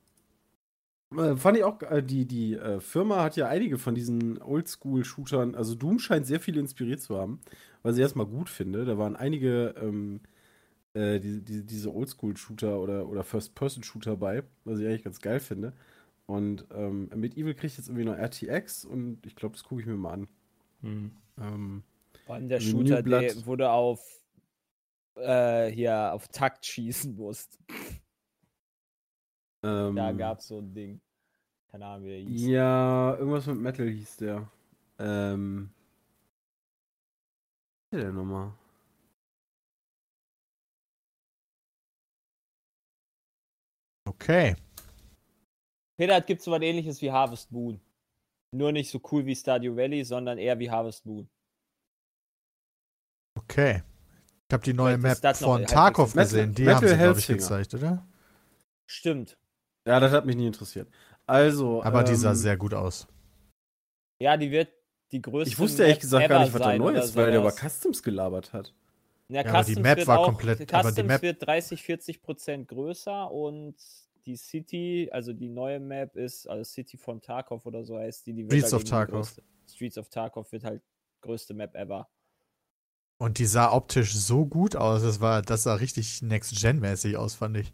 [SPEAKER 6] äh, fand ich auch, äh, die, die äh, Firma hat ja einige von diesen Oldschool-Shootern, also Doom scheint sehr viele inspiriert zu haben, was ich erstmal gut finde. Da waren einige ähm, äh, die, die, diese Oldschool-Shooter oder, oder First-Person-Shooter bei, was ich eigentlich ganz geil finde. Und ähm, Medieval kriegt jetzt irgendwie noch RTX und ich glaube, das gucke ich mir mal an.
[SPEAKER 3] hm.
[SPEAKER 6] Ähm,
[SPEAKER 5] Vor allem der Shooter, der, wo du auf äh, hier auf Takt schießen musst.
[SPEAKER 6] Ähm,
[SPEAKER 5] Da gab's so ein Ding. Keine Ahnung, wie der hieß.
[SPEAKER 6] Ja, irgendwas mit Metal hieß der. Ähm. Was ist der nochmal?
[SPEAKER 4] Okay.
[SPEAKER 5] Peter, gibt so was ähnliches wie Harvest Moon. Nur nicht so cool wie Stardew Valley, sondern eher wie Harvest Moon.
[SPEAKER 4] Okay. Ich habe die neue
[SPEAKER 5] Vielleicht
[SPEAKER 4] Map von Tarkov
[SPEAKER 6] Metal-
[SPEAKER 4] gesehen. Die
[SPEAKER 6] Metal
[SPEAKER 4] haben sie, glaube ich, gezeigt, oder?
[SPEAKER 5] Stimmt.
[SPEAKER 6] Ja, das hat mich nie interessiert. Also.
[SPEAKER 4] Aber die sah
[SPEAKER 6] ähm,
[SPEAKER 4] sehr gut aus.
[SPEAKER 5] Ja, die wird die größte.
[SPEAKER 6] Ich wusste ehrlich
[SPEAKER 5] Map
[SPEAKER 6] gesagt gar nicht, was da neu ist, weil der über. Customs gelabert hat.
[SPEAKER 5] Ja,
[SPEAKER 4] Ja, aber die Map war
[SPEAKER 5] auch,
[SPEAKER 4] komplett-
[SPEAKER 5] Customs
[SPEAKER 4] aber die Map-
[SPEAKER 5] wird 30, 40 Prozent größer und die City, also die neue Map ist, also City von Tarkov oder so heißt die, die wird
[SPEAKER 4] Streets
[SPEAKER 5] halt
[SPEAKER 4] of Tarkov.
[SPEAKER 5] größte- Streets of Tarkov wird halt größte Map ever.
[SPEAKER 4] Und die sah optisch so gut aus. Das, war, das sah richtig Next-Gen-mäßig aus, fand ich.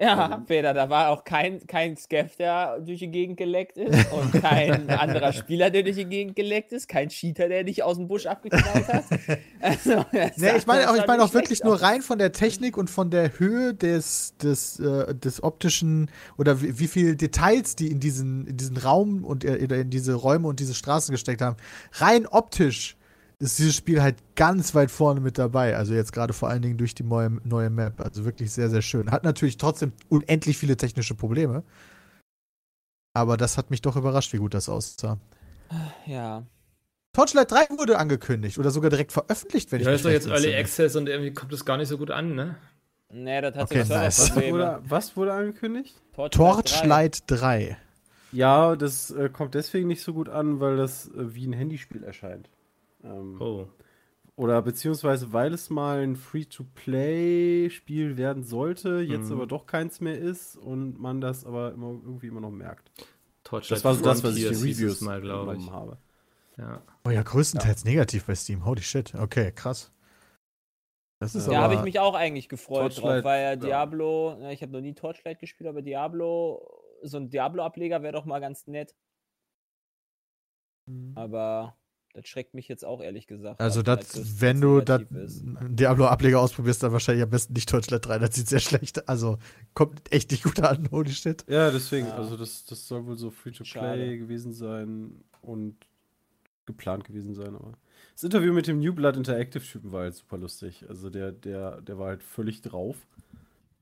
[SPEAKER 5] Ja,
[SPEAKER 6] Ähm.
[SPEAKER 5] Peter, da war auch kein, kein Scav, der durch die Gegend geleckt ist und kein anderer Spieler, der durch die Gegend geleckt ist, kein Cheater, der dich aus dem Busch abgeknallt hat. Also,
[SPEAKER 4] Nee, ich meine auch, ich meine auch wirklich nur rein von der Technik und von der Höhe des, des, äh, des optischen oder wie, wie viel Details die in diesen, in diesen Raum und äh, oder in diese Räume und diese Straßen gesteckt haben. Rein optisch ist dieses Spiel halt ganz weit vorne mit dabei. Also jetzt gerade vor allen Dingen durch die neue, neue Map. Also wirklich sehr, sehr schön. Hat natürlich trotzdem unendlich viele technische Probleme. Aber das hat mich doch überrascht, wie gut das aussah.
[SPEAKER 5] Ja.
[SPEAKER 4] Torchlight 3 wurde angekündigt oder sogar direkt veröffentlicht, wenn
[SPEAKER 3] Ja,
[SPEAKER 4] ich
[SPEAKER 3] ist
[SPEAKER 4] mich
[SPEAKER 3] doch
[SPEAKER 4] recht
[SPEAKER 3] jetzt Early. Access und irgendwie kommt es gar nicht so gut an, ne?
[SPEAKER 5] Nee, das hat
[SPEAKER 4] Okay,
[SPEAKER 5] so
[SPEAKER 4] nice.
[SPEAKER 6] Was wurde, was wurde angekündigt?
[SPEAKER 4] Torchlight 3.
[SPEAKER 6] Ja, das äh, kommt deswegen nicht so gut an, weil das äh, wie ein Handyspiel erscheint. Ähm,
[SPEAKER 3] Oh.
[SPEAKER 6] Oder beziehungsweise, weil es mal ein Free-to-Play-Spiel werden sollte, jetzt
[SPEAKER 3] Mhm.
[SPEAKER 6] aber doch keins mehr ist und man das aber immer, irgendwie immer noch merkt.
[SPEAKER 3] Torchlight
[SPEAKER 6] Das war so das, was ich in Reviews
[SPEAKER 3] mal, glaube
[SPEAKER 6] genommen
[SPEAKER 3] ich.
[SPEAKER 6] habe.
[SPEAKER 3] Ja.
[SPEAKER 4] Oh ja, größtenteils negativ bei Steam. Holy shit. Okay, krass. Das ist
[SPEAKER 6] Ja,
[SPEAKER 5] Da habe ich mich auch eigentlich gefreut
[SPEAKER 6] Torchlight,
[SPEAKER 5] drauf, weil ja
[SPEAKER 6] ja.
[SPEAKER 5] Diablo, na, ich habe noch nie Torchlight gespielt, aber Diablo, so ein Diablo-Ableger wäre doch mal ganz nett. Aber das schreckt mich jetzt auch ehrlich gesagt.
[SPEAKER 4] also,
[SPEAKER 5] ab,
[SPEAKER 4] das,
[SPEAKER 5] es
[SPEAKER 4] wenn du das. Diablo-Ableger ausprobierst, dann wahrscheinlich am besten nicht Torchlight 3. Das sieht sehr schlecht. Also, kommt echt nicht gut an. Holy shit.
[SPEAKER 6] Ja, deswegen,
[SPEAKER 5] Ja.
[SPEAKER 6] also das, das soll wohl so Free-to-Play
[SPEAKER 5] Schade.
[SPEAKER 6] gewesen sein und geplant gewesen sein, aber. Das Interview mit dem New Blood Interactive-Typen war halt super lustig. Also der, der, der war halt völlig drauf.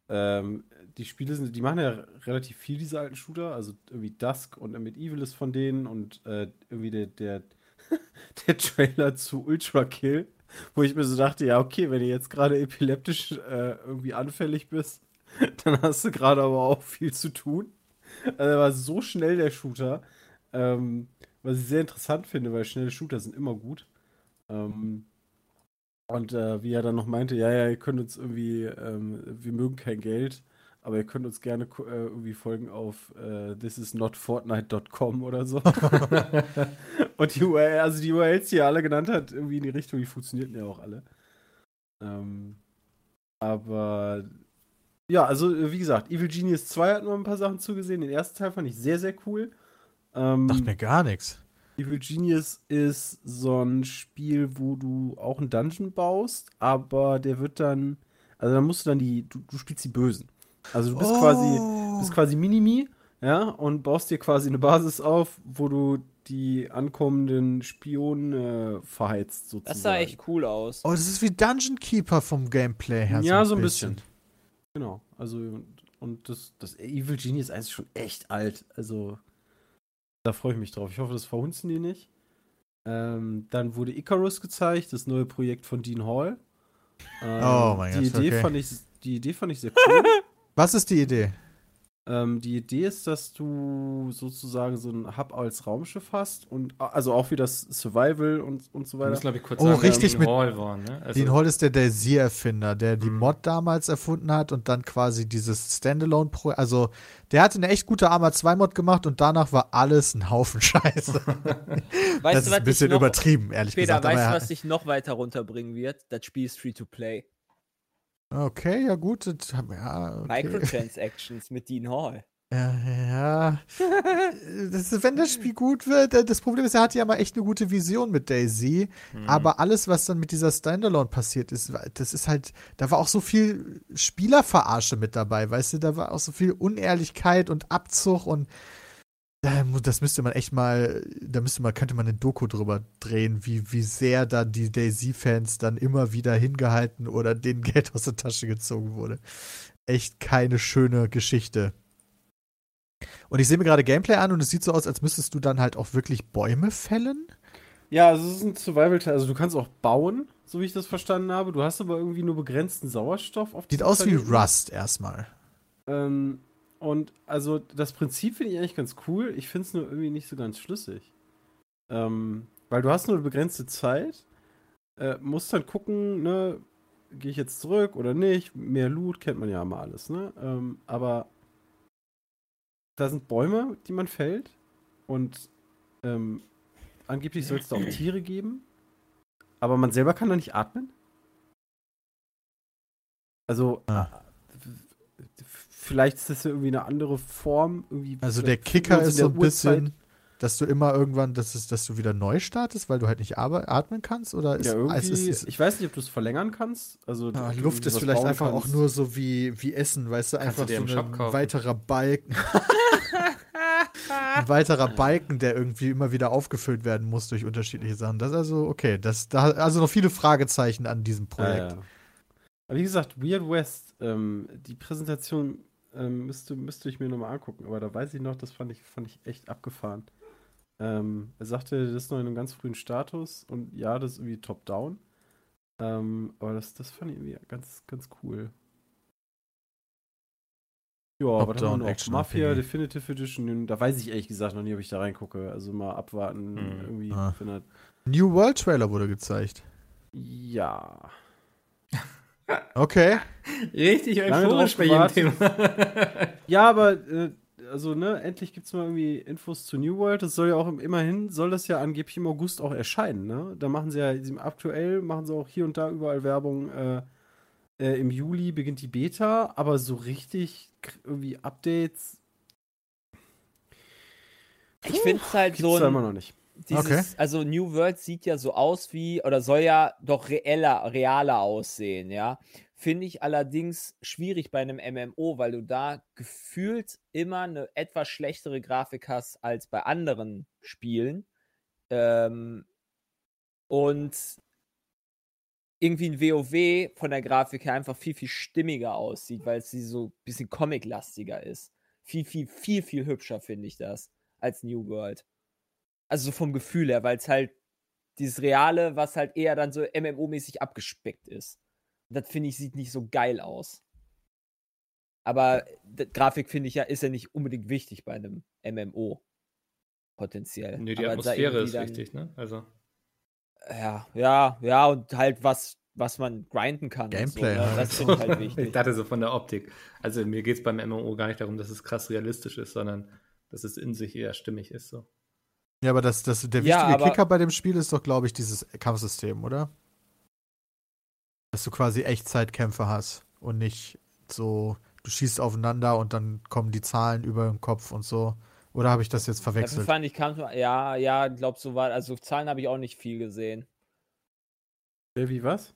[SPEAKER 6] Ähm, die Spiele sind, die machen ja relativ viel, diese alten Shooter. Also irgendwie Dusk und Medieval ist von denen und äh, irgendwie der, der, der Trailer zu Ultra Kill, wo ich mir so dachte, ja, okay, wenn du jetzt gerade epileptisch äh, irgendwie anfällig bist, dann hast du gerade aber auch viel zu tun. Also er war so schnell der Shooter, ähm, was ich sehr interessant finde, weil schnelle Shooter sind immer gut. Ähm, und äh, wie er dann noch meinte, ja, ja, ihr könnt uns irgendwie, ähm, wir mögen kein Geld, aber ihr könnt uns gerne äh, irgendwie folgen auf äh, thisisnotfortnite.com oder so. und die URL, also die URLs, die er alle genannt hat, irgendwie in die Richtung, die funktionierten ja auch alle. Ähm, aber ja, also äh, wie gesagt, Evil Genius 2 hat noch ein paar Sachen zugesehen. Den ersten Teil fand ich sehr, sehr cool. Ähm,
[SPEAKER 4] Sagt mir gar nichts.
[SPEAKER 6] Evil Genius ist so ein Spiel, wo du auch einen Dungeon baust, aber der wird dann, also dann musst du dann die, du, du spielst die Bösen. Also du bist quasi, bist quasi Minimi, ja, und baust dir quasi eine Basis auf, wo du die ankommenden Spione verheizt sozusagen.
[SPEAKER 5] Das sah echt cool aus.
[SPEAKER 4] Oh, das ist wie Dungeon Keeper vom Gameplay her.
[SPEAKER 6] Ja, so ein bisschen. Genau. Also, und, und das, das Evil Genius 1 ist schon echt alt. Also, da freue ich mich drauf. Ich hoffe, das verhunzen die nicht. Ähm, dann wurde Icarus gezeigt, das neue Projekt von Dean Hall. Ähm,
[SPEAKER 4] Oh mein
[SPEAKER 6] die
[SPEAKER 4] Gott,
[SPEAKER 6] Idee
[SPEAKER 4] okay.
[SPEAKER 6] fand ich, die Idee fand ich sehr cool.
[SPEAKER 4] Was ist die Idee?
[SPEAKER 6] ähm, die Idee ist, dass du sozusagen so ein Hub als Raumschiff hast und also auch wie das Survival und, und so weiter.
[SPEAKER 3] müssen, glaube ich, kurz
[SPEAKER 4] Oh,
[SPEAKER 3] sagen,
[SPEAKER 4] richtig
[SPEAKER 3] Dean
[SPEAKER 4] mit-
[SPEAKER 3] Hall war, ne? Also,
[SPEAKER 4] Dean Hall ist der Daisy-Erfinder, der die
[SPEAKER 3] Mhm.
[SPEAKER 4] Mod damals erfunden hat und dann quasi dieses Standalone Pro. Also, der hatte eine echt gute Arma 2 Mod gemacht und danach war alles ein Haufen Scheiße.
[SPEAKER 5] Weißt
[SPEAKER 4] das
[SPEAKER 5] du,
[SPEAKER 4] ist ein bisschen übertrieben, ehrlich
[SPEAKER 5] Peter,
[SPEAKER 4] gesagt.
[SPEAKER 5] weißt du, was dich noch weiter runterbringen wird? Das Spiel ist free to play.
[SPEAKER 4] Okay, ja gut. Ja, okay.
[SPEAKER 5] Microtransactions mit Dean Hall.
[SPEAKER 4] Ja, ja. Das, wenn das Spiel gut wird, äh, das Problem ist, er hatte ja mal echt eine gute Vision mit Daisy,
[SPEAKER 3] Mhm.
[SPEAKER 4] aber alles, was dann mit dieser Standalone passiert ist, das ist halt, da war auch so viel Spielerverarsche mit dabei, weißt du, da war auch so viel Unehrlichkeit und Abzug und das müsste man echt mal, da müsste man, könnte man eine Doku drüber drehen, wie, wie sehr da die Daisy-Fans dann immer wieder hingehalten oder denen Geld aus der Tasche gezogen wurde. Echt keine schöne Geschichte. Und ich sehe mir gerade Gameplay an und es sieht so aus, als müsstest du dann halt auch wirklich Bäume fällen.
[SPEAKER 6] Ja, also es ist ein Survival-Teil. Also du kannst auch bauen, so wie ich das verstanden habe. Du hast aber irgendwie nur begrenzten Sauerstoff auf
[SPEAKER 4] Sieht aus wie
[SPEAKER 6] Planeten.
[SPEAKER 4] Rust erstmal.
[SPEAKER 6] Ähm, und also das Prinzip finde ich eigentlich ganz cool. Ich finde es nur irgendwie nicht so ganz schlüssig. Ähm, weil du hast nur eine begrenzte Zeit, äh, musst dann gucken, ne, gehe ich jetzt zurück oder nicht. Mehr Loot kennt man ja immer alles, ne? Ähm, aber da sind Bäume, die man fällt und ähm, angeblich soll es da auch Tiere geben, aber man selber kann da nicht atmen. Also
[SPEAKER 4] Ah.
[SPEAKER 6] Vielleicht ist das ja irgendwie eine andere Form.
[SPEAKER 4] Also der Kicker ist so ein bisschen, dass du immer irgendwann, dass, es, dass du wieder neu startest, weil du halt nicht atmen kannst? Oder ist,
[SPEAKER 6] Ja, irgendwie.
[SPEAKER 4] also es ist,
[SPEAKER 6] ich weiß nicht, ob du es verlängern kannst. Also
[SPEAKER 4] Ah,
[SPEAKER 6] du
[SPEAKER 4] Luft ist vielleicht einfach auch
[SPEAKER 6] kannst.
[SPEAKER 4] nur so wie, wie Essen, weißt du,
[SPEAKER 3] Kannst du
[SPEAKER 4] einfach
[SPEAKER 3] dir
[SPEAKER 4] so ein weiterer Balken. ein weiterer Balken, der irgendwie immer wieder aufgefüllt werden muss durch unterschiedliche Sachen. Das ist also, okay, das, da, also noch viele Fragezeichen an diesem Projekt.
[SPEAKER 6] Ja, ja. Aber wie gesagt, Weird West, ähm, die Präsentation ähm, müsste, müsste ich mir nochmal angucken, aber da weiß ich noch, das fand ich, fand ich echt abgefahren. Ähm, er sagte, das ist noch in einem ganz frühen Status und ja, das ist irgendwie top-down. Ähm, aber das, das fand ich irgendwie ganz, ganz cool. Ja, was haben wir noch?
[SPEAKER 4] Action
[SPEAKER 6] Mafia
[SPEAKER 4] RPG.
[SPEAKER 6] Definitive Edition, da weiß ich ehrlich gesagt noch nie, ob ich da reingucke. Also mal abwarten,
[SPEAKER 3] Hm.
[SPEAKER 6] irgendwie,
[SPEAKER 4] Ah. New World Trailer wurde gezeigt.
[SPEAKER 6] Ja.
[SPEAKER 4] Okay.
[SPEAKER 3] Richtig euphorisch bei jedem. Thema.
[SPEAKER 6] Ja, aber äh, also ne, endlich gibt's mal irgendwie Infos zu New World. Das soll ja auch im- immerhin soll das ja angeblich im August auch erscheinen, ne? Da machen sie ja aktuell machen sie auch hier und da überall Werbung. Äh, äh, Im Juli beginnt die Beta, aber so richtig irgendwie Updates
[SPEAKER 5] Ich finde es halt so ein,
[SPEAKER 6] immer noch nicht.
[SPEAKER 5] Dieses,
[SPEAKER 4] Okay.
[SPEAKER 5] Also New World sieht ja so aus wie, oder soll ja doch reeller, realer aussehen, ja. Finde ich allerdings schwierig bei einem MMO, weil du da gefühlt immer eine etwas schlechtere Grafik hast als bei anderen Spielen. Ähm, und irgendwie ein WoW von der Grafik her einfach viel, viel stimmiger aussieht, weil sie so ein bisschen comic-lastiger ist. Viel, viel, viel, viel hübscher finde ich das als New World. Also so vom Gefühl her, weil es halt dieses Reale, was halt eher dann so MMO-mäßig abgespeckt ist. Das finde ich, sieht nicht so geil aus. Aber Grafik finde ich ja, ist ja nicht unbedingt wichtig bei einem MMO. Potenziell.
[SPEAKER 3] Nee, die
[SPEAKER 5] Aber
[SPEAKER 3] Atmosphäre ist
[SPEAKER 5] dann-
[SPEAKER 3] wichtig, ne? Also.
[SPEAKER 5] Ja, ja, ja, und halt was, was man grinden kann.
[SPEAKER 4] Gameplay
[SPEAKER 5] so, ne?
[SPEAKER 4] halt.
[SPEAKER 5] Das finde ich halt
[SPEAKER 3] Ich
[SPEAKER 5] wichtig.
[SPEAKER 3] dachte so von der Optik. Also mir geht es beim MMO gar nicht darum, dass es krass realistisch ist, sondern dass es in sich eher stimmig ist. So.
[SPEAKER 4] Ja, aber das, das, der
[SPEAKER 5] Ja,
[SPEAKER 4] wichtige
[SPEAKER 5] aber-
[SPEAKER 4] Kicker bei dem Spiel ist doch, glaube ich, dieses Kampfsystem, oder? Dass du quasi Echtzeitkämpfe hast und nicht so, du schießt aufeinander und dann kommen die Zahlen über den Kopf und so. Oder habe ich das jetzt verwechselt?
[SPEAKER 5] fand ich, kam, ja, ja, glaub so war, also Zahlen habe ich auch nicht viel gesehen
[SPEAKER 6] Wer wie was?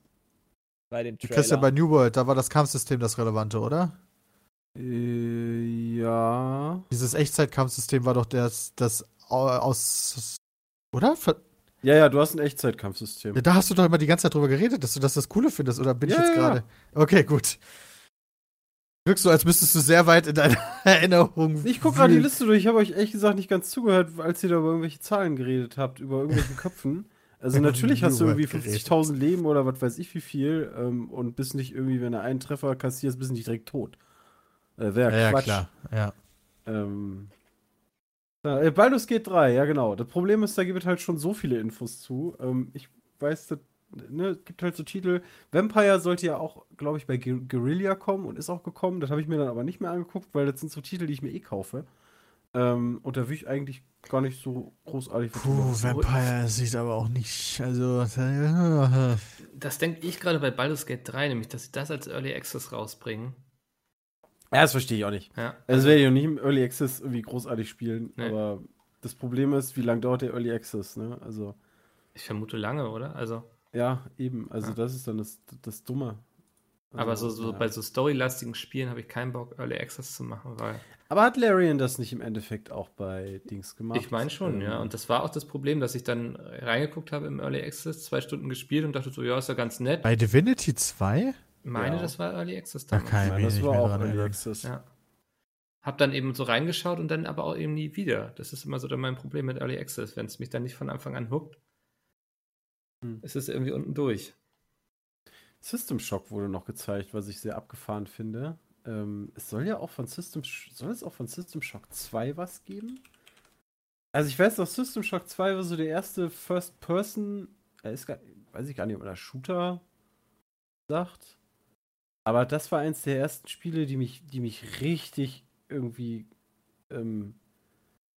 [SPEAKER 5] bei dem
[SPEAKER 4] Du
[SPEAKER 5] Trailer.
[SPEAKER 4] kriegst ja bei New World, da war das Kampfsystem das Relevante, oder?
[SPEAKER 6] Äh, ja.
[SPEAKER 4] Dieses Echtzeitkampfsystem war doch das, das au- aus. Oder? Ver
[SPEAKER 6] Ja, ja, du hast ein Echtzeitkampfsystem.
[SPEAKER 4] Ja, da hast du doch immer die ganze Zeit drüber geredet, dass du das das Coole findest, oder bin ich
[SPEAKER 6] Ja,
[SPEAKER 4] jetzt
[SPEAKER 6] ja, ja.
[SPEAKER 4] gerade? Okay, gut. Wirkst so, als müsstest du sehr weit in deiner Erinnerung.
[SPEAKER 6] Ich gucke gerade die. Liste durch. Ich habe euch ehrlich gesagt nicht ganz zugehört, als ihr da über irgendwelche Zahlen geredet habt, über irgendwelchen Köpfen. Also natürlich hast du irgendwie
[SPEAKER 4] Gerät.
[SPEAKER 6] 50.000 Leben oder was weiß ich wie viel ähm, und bist nicht irgendwie, wenn du einen Treffer kassierst, bist du nicht direkt tot. Äh, Wäre
[SPEAKER 4] Ja, ja,
[SPEAKER 6] Quatsch.
[SPEAKER 4] klar. Ja.
[SPEAKER 6] Ähm, ja, äh, Baldur's Gate 3, ja genau. Das Problem ist, da gibt es halt schon so viele Infos zu. Ähm, ich weiß, das, ne, es gibt halt so Titel. Vampire sollte ja auch, glaube ich, bei Gu- Guerilla kommen und ist auch gekommen. Das habe ich mir dann aber nicht mehr angeguckt, weil das sind so Titel, die ich mir eh kaufe. Ähm, und da will ich eigentlich gar nicht so großartig
[SPEAKER 4] Puh. Vampire sieht aber auch nicht. Also.
[SPEAKER 3] Das denke ich gerade bei Baldur's Gate 3, nämlich, dass sie das als Early Access rausbringen.
[SPEAKER 6] Ja, das verstehe ich auch nicht.
[SPEAKER 3] Ja.
[SPEAKER 6] Also werde ich auch nicht im Early Access irgendwie großartig spielen,
[SPEAKER 3] Nee.
[SPEAKER 6] aber das Problem ist, wie lange dauert der Early Access, ne? Also,
[SPEAKER 3] Ich vermute lange, oder? Also,
[SPEAKER 6] ja, eben. Also
[SPEAKER 3] Ja.
[SPEAKER 6] das ist dann das, das Dumme.
[SPEAKER 3] aber so,
[SPEAKER 6] Also,
[SPEAKER 3] so
[SPEAKER 6] ja.
[SPEAKER 3] bei so storylastigen Spielen habe ich keinen Bock, Early Access zu machen, weil
[SPEAKER 6] Aber hat Larian das nicht im Endeffekt auch bei Dings gemacht?
[SPEAKER 3] ich meine schon,
[SPEAKER 6] Ähm,
[SPEAKER 3] ja. Und das war auch das Problem, dass ich dann reingeguckt habe im Early Access, zwei Stunden gespielt und dachte so, ja, ist ja ganz nett.
[SPEAKER 4] Bei Divinity 2?
[SPEAKER 3] Meine,
[SPEAKER 6] Ja.
[SPEAKER 3] das war Early Access
[SPEAKER 4] Da
[SPEAKER 3] damals.
[SPEAKER 6] Ja,
[SPEAKER 4] mich
[SPEAKER 6] das war auch Early. Access.
[SPEAKER 3] Ja. Hab dann eben so reingeschaut und dann aber auch eben nie wieder. Das ist immer so dann mein Problem mit Early Access. Wenn es mich dann nicht von Anfang an hookt,
[SPEAKER 6] Hm.
[SPEAKER 3] ist es irgendwie unten durch.
[SPEAKER 6] System Shock wurde noch gezeigt, was ich sehr abgefahren finde. Ähm, es soll ja auch von System soll es auch von System Shock 2 was geben? Also ich weiß noch, System Shock 2 war so der erste First Person, äh, ist gar, weiß ich gar nicht, ob man das Shooter sagt. Aber das war eins der ersten Spiele, die mich, die mich richtig irgendwie, ähm,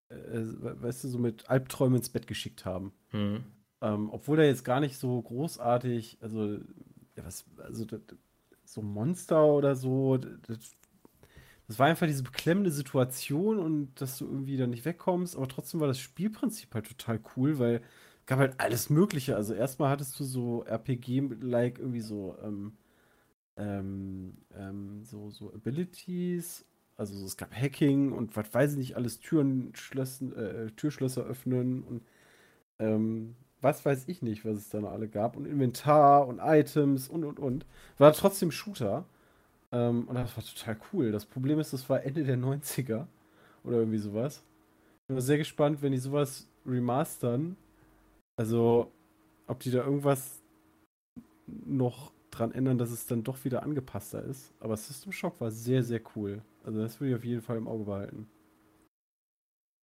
[SPEAKER 6] äh, weißt du, so mit Albträumen ins Bett geschickt haben.
[SPEAKER 3] Hm.
[SPEAKER 6] Ähm, obwohl er jetzt gar nicht so großartig, also, ja, was, also das, so Monster oder so, das, das war einfach diese beklemmende Situation und dass du irgendwie da nicht wegkommst, aber trotzdem war das Spielprinzip halt total cool, weil es gab halt alles Mögliche. Also erstmal hattest du so RPG-like irgendwie so, ähm, ähm, ähm, so, so Abilities, also es gab Hacking und was weiß ich nicht, alles Türen schlössen, äh, Türschlösser öffnen und ähm, was weiß ich nicht, was es da noch alle gab. Und Inventar und Items und und und. War trotzdem Shooter. Ähm, und das war total cool. Das Problem ist, das war Ende der 90er oder irgendwie sowas. Ich bin sehr gespannt, wenn die sowas remastern. Also, ob die da irgendwas noch dran ändern, dass es dann doch wieder angepasster ist. Aber System Shock war sehr, sehr cool. Also, das würde ich auf jeden Fall im Auge behalten.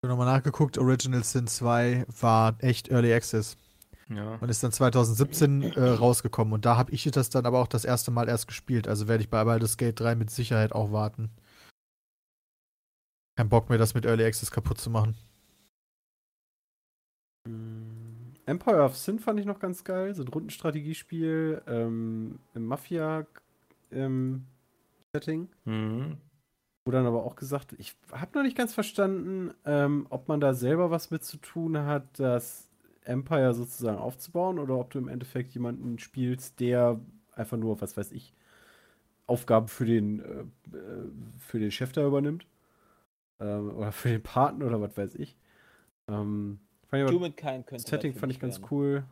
[SPEAKER 4] Ich habe nochmal nachgeguckt, Original Sin 2 war echt Early Access.
[SPEAKER 3] Ja.
[SPEAKER 4] und ist dann 2017 äh, rausgekommen. Und da habe ich das dann aber auch das erste Mal erst gespielt. Also werde ich bei Baldur's Gate 3 mit Sicherheit auch warten. Kein Bock mehr, das mit Early Access kaputt zu machen.
[SPEAKER 6] Mm, Empire of Sin fand ich noch ganz geil. So ein Rundenstrategiespiel ähm, im Mafia-Setting.
[SPEAKER 3] Mhm.
[SPEAKER 6] Wo dann aber auch gesagt, ich habe noch nicht ganz verstanden, ähm, ob man da selber was mit zu tun hat, das Empire sozusagen aufzubauen oder ob du im Endeffekt jemanden spielst, der einfach nur, was weiß ich, Aufgaben für den, äh, äh, für den Chef da übernimmt. Ähm, oder für den Paten oder was weiß ich. Ähm, fand ich aber,
[SPEAKER 5] Humankind könnte
[SPEAKER 6] das Setting fand ich ganz
[SPEAKER 5] werden.
[SPEAKER 6] cool.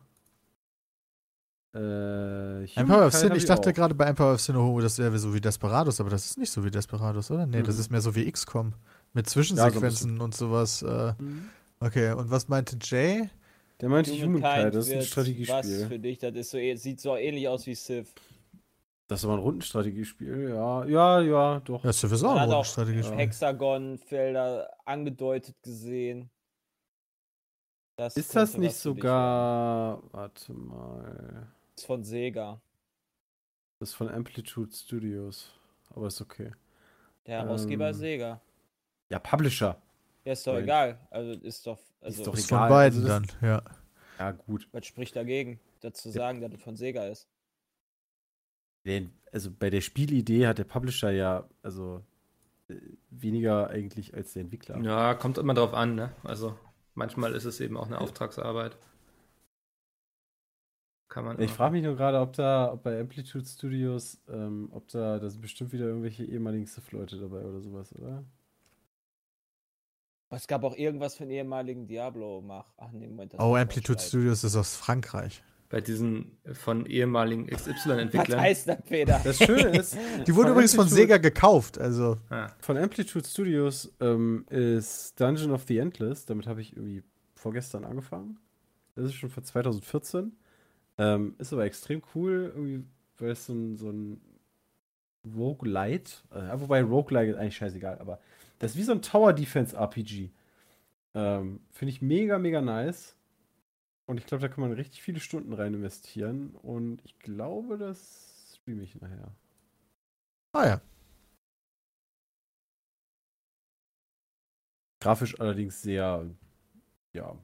[SPEAKER 6] Äh,
[SPEAKER 4] Empire of Sin, ich dachte
[SPEAKER 6] auch.
[SPEAKER 4] gerade bei Empire of Sin, oh, das wäre so wie Desperados, aber das ist nicht so wie Desperados, oder? Nee, das
[SPEAKER 6] Mhm.
[SPEAKER 4] ist mehr so wie XCOM. Mit Zwischensequenzen und sowas. Äh,
[SPEAKER 6] Mhm.
[SPEAKER 4] okay, und was meinte Jay?
[SPEAKER 6] Der meinte Humankind, das ist ein
[SPEAKER 5] wird Was
[SPEAKER 6] Strategiespiel.
[SPEAKER 5] für dich, das ist so, eh- sieht so ähnlich aus wie Civ.
[SPEAKER 6] Das ist aber ein Rundenstrategiespiel, ja. Ja, ja, doch.
[SPEAKER 4] Ja, ist sowieso
[SPEAKER 5] Man
[SPEAKER 4] auch ein
[SPEAKER 5] auch
[SPEAKER 4] Strategiespiel.
[SPEAKER 5] Hexagonfelder angedeutet gesehen. Das
[SPEAKER 6] Ist das nicht sogar. Warte mal.
[SPEAKER 5] werden. Ist von Sega.
[SPEAKER 6] Das ist von Amplitude Studios. Aber ist okay.
[SPEAKER 5] Der Herausgeber ist
[SPEAKER 6] Ähm,
[SPEAKER 5] Sega.
[SPEAKER 6] Ja, Publisher.
[SPEAKER 5] Ja, ist doch
[SPEAKER 6] Mensch.
[SPEAKER 5] egal. Also ist doch. Also,
[SPEAKER 6] doch
[SPEAKER 4] Ist
[SPEAKER 6] egal.
[SPEAKER 4] von beiden
[SPEAKER 6] Also das-
[SPEAKER 4] dann, ja.
[SPEAKER 6] Ja, gut.
[SPEAKER 5] Was spricht dagegen, dazu sagen, dass es von Sega ist?
[SPEAKER 6] Den, also bei der Spielidee hat der Publisher ja, also äh, weniger eigentlich als der Entwickler.
[SPEAKER 3] ja, kommt immer drauf an, ne? Also manchmal ist es eben auch eine Auftragsarbeit. Kann man.
[SPEAKER 6] Ich frage mich nur gerade, ob da, ob bei Amplitude Studios, ähm, ob da, da sind bestimmt wieder irgendwelche ehemaligen Civ-Leute dabei oder sowas, oder?
[SPEAKER 5] Es gab auch irgendwas von ehemaligen Diablo-Mach. Ach nee, Moment.
[SPEAKER 4] Oh, Amplitude. Studios ist aus Frankreich.
[SPEAKER 3] Bei diesen von ehemaligen
[SPEAKER 5] Was
[SPEAKER 3] XY-Entwicklern.
[SPEAKER 5] heißt das, Peter?
[SPEAKER 6] Das Schöne ist,
[SPEAKER 4] Die wurden
[SPEAKER 6] Von
[SPEAKER 4] übrigens von Sega gekauft, also.
[SPEAKER 3] Ah,
[SPEAKER 6] Von Amplitude Studios ähm, ist Dungeon of the Endless. Damit habe ich irgendwie vorgestern angefangen. Das ist schon von 2014. Ähm, ist aber extrem cool, irgendwie, weil es so ein, so ein Roguelite, äh, wobei Roguelite ist eigentlich scheißegal, aber das ist wie so ein Tower Defense RPG. Ähm, Finde ich mega, mega nice. Und ich glaube, da kann man richtig viele Stunden rein investieren. Und ich glaube, das streame ich nachher.
[SPEAKER 4] Ah ja.
[SPEAKER 6] Grafisch allerdings sehr, ja,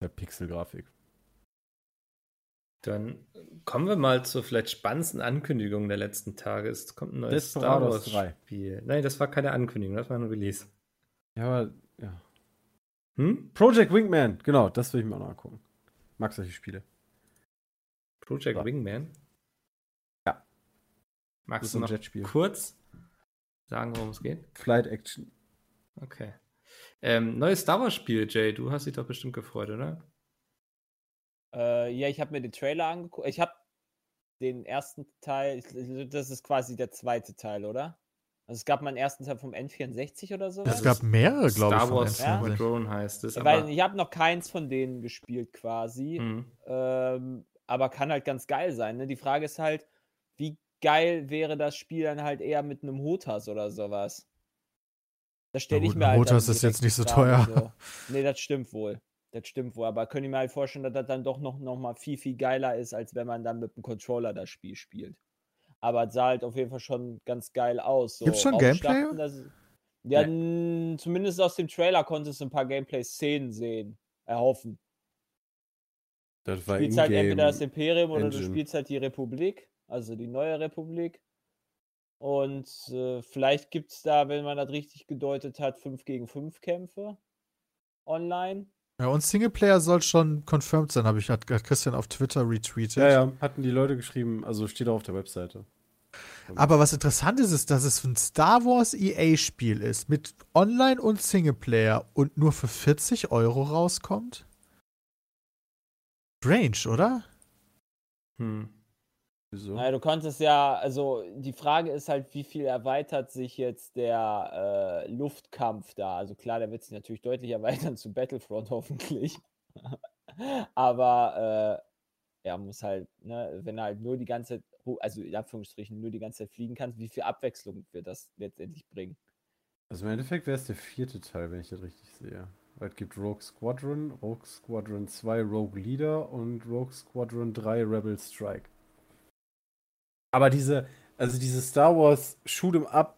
[SPEAKER 6] der Pixel-Grafik.
[SPEAKER 3] dann kommen wir mal zur vielleicht spannendsten Ankündigung der letzten Tage. Es kommt ein neues Star Wars
[SPEAKER 6] 3.
[SPEAKER 3] Spiel. Nein, das war keine Ankündigung, das war ein Release.
[SPEAKER 6] Ja, aber, ja.
[SPEAKER 3] Hm?
[SPEAKER 6] Project Wingman, genau, das will ich mir auch noch angucken. Mag solche Spiele.
[SPEAKER 3] Project
[SPEAKER 6] Ja.
[SPEAKER 3] Wingman?
[SPEAKER 6] Ja. Das
[SPEAKER 3] Magst
[SPEAKER 6] ist
[SPEAKER 3] du
[SPEAKER 6] ein
[SPEAKER 3] noch
[SPEAKER 6] Jetspiel.
[SPEAKER 3] kurz sagen, worum es geht?
[SPEAKER 6] Flight Action.
[SPEAKER 3] Okay. Ähm, neues Star Wars Spiel, Jay. Du hast dich doch bestimmt gefreut, oder?
[SPEAKER 5] Äh, ja, ich habe mir den Trailer angeguckt. Ich habe den ersten Teil, das ist quasi der zweite Teil, oder? Also es gab mal einen ersten Teil vom N64 oder so.
[SPEAKER 4] Es gab mehrere, glaube ich,
[SPEAKER 3] Star
[SPEAKER 4] von
[SPEAKER 3] Wars
[SPEAKER 5] Ja.
[SPEAKER 4] N64.
[SPEAKER 3] Drone heißt es.
[SPEAKER 5] Weil
[SPEAKER 3] Aber,
[SPEAKER 5] ich habe noch keins von denen gespielt quasi.
[SPEAKER 3] Hm.
[SPEAKER 5] Ähm, aber kann halt ganz geil sein. Ne? Die Frage ist halt, wie geil wäre das Spiel dann halt eher mit einem Hotas oder sowas? Das stelle ich mir halt.
[SPEAKER 4] Hotas ist jetzt nicht so teuer.
[SPEAKER 5] So. Nee, das stimmt wohl. Das stimmt wohl. Aber könnte ich mir halt vorstellen, dass das dann doch noch, noch mal viel, viel geiler ist, als wenn man dann mit dem Controller das Spiel spielt. Aber es sah halt auf jeden Fall schon ganz geil aus. So
[SPEAKER 4] Gibt's schon Gameplay?
[SPEAKER 5] Das, ja, n- zumindest aus dem Trailer konntest du ein paar Gameplay-Szenen sehen, erhoffen.
[SPEAKER 6] Das war
[SPEAKER 5] Du spielst halt entweder das. Imperium oder du
[SPEAKER 6] Engine.
[SPEAKER 5] spielst halt die Republik, also die neue Republik. Und äh, vielleicht gibt es da, wenn man das richtig gedeutet hat, 5 gegen 5 Kämpfe online.
[SPEAKER 4] Ja, und Singleplayer soll schon confirmed sein, habe ich hat Christian auf Twitter retweetet.
[SPEAKER 6] Ja, ja, hatten die Leute geschrieben, also steht auch auf der Webseite.
[SPEAKER 4] Aber was interessant ist, ist, dass es ein Star Wars EA-Spiel ist, mit Online und Singleplayer und nur für 40 Euro rauskommt. Strange, oder?
[SPEAKER 3] Hm.
[SPEAKER 6] Wieso?
[SPEAKER 5] Naja, du konntest ja, also die Frage ist halt, wie viel erweitert sich jetzt der äh, Luftkampf da? Also klar, der wird sich natürlich deutlich erweitern zu Battlefront hoffentlich. Aber äh, ja, muss halt, ne, wenn er halt nur die ganze Zeit, also in Anführungsstrichen nur die ganze Zeit fliegen kannst, wie viel Abwechslung wird das letztendlich bringen?
[SPEAKER 6] Also im Endeffekt wäre es der vierte Teil, wenn ich das richtig sehe. Es gibt Rogue Squadron, Rogue Squadron 2 Rogue Leader und Rogue Squadron 3 Rebel Strike. Aber diese, also diese Star Wars Shoot'em Up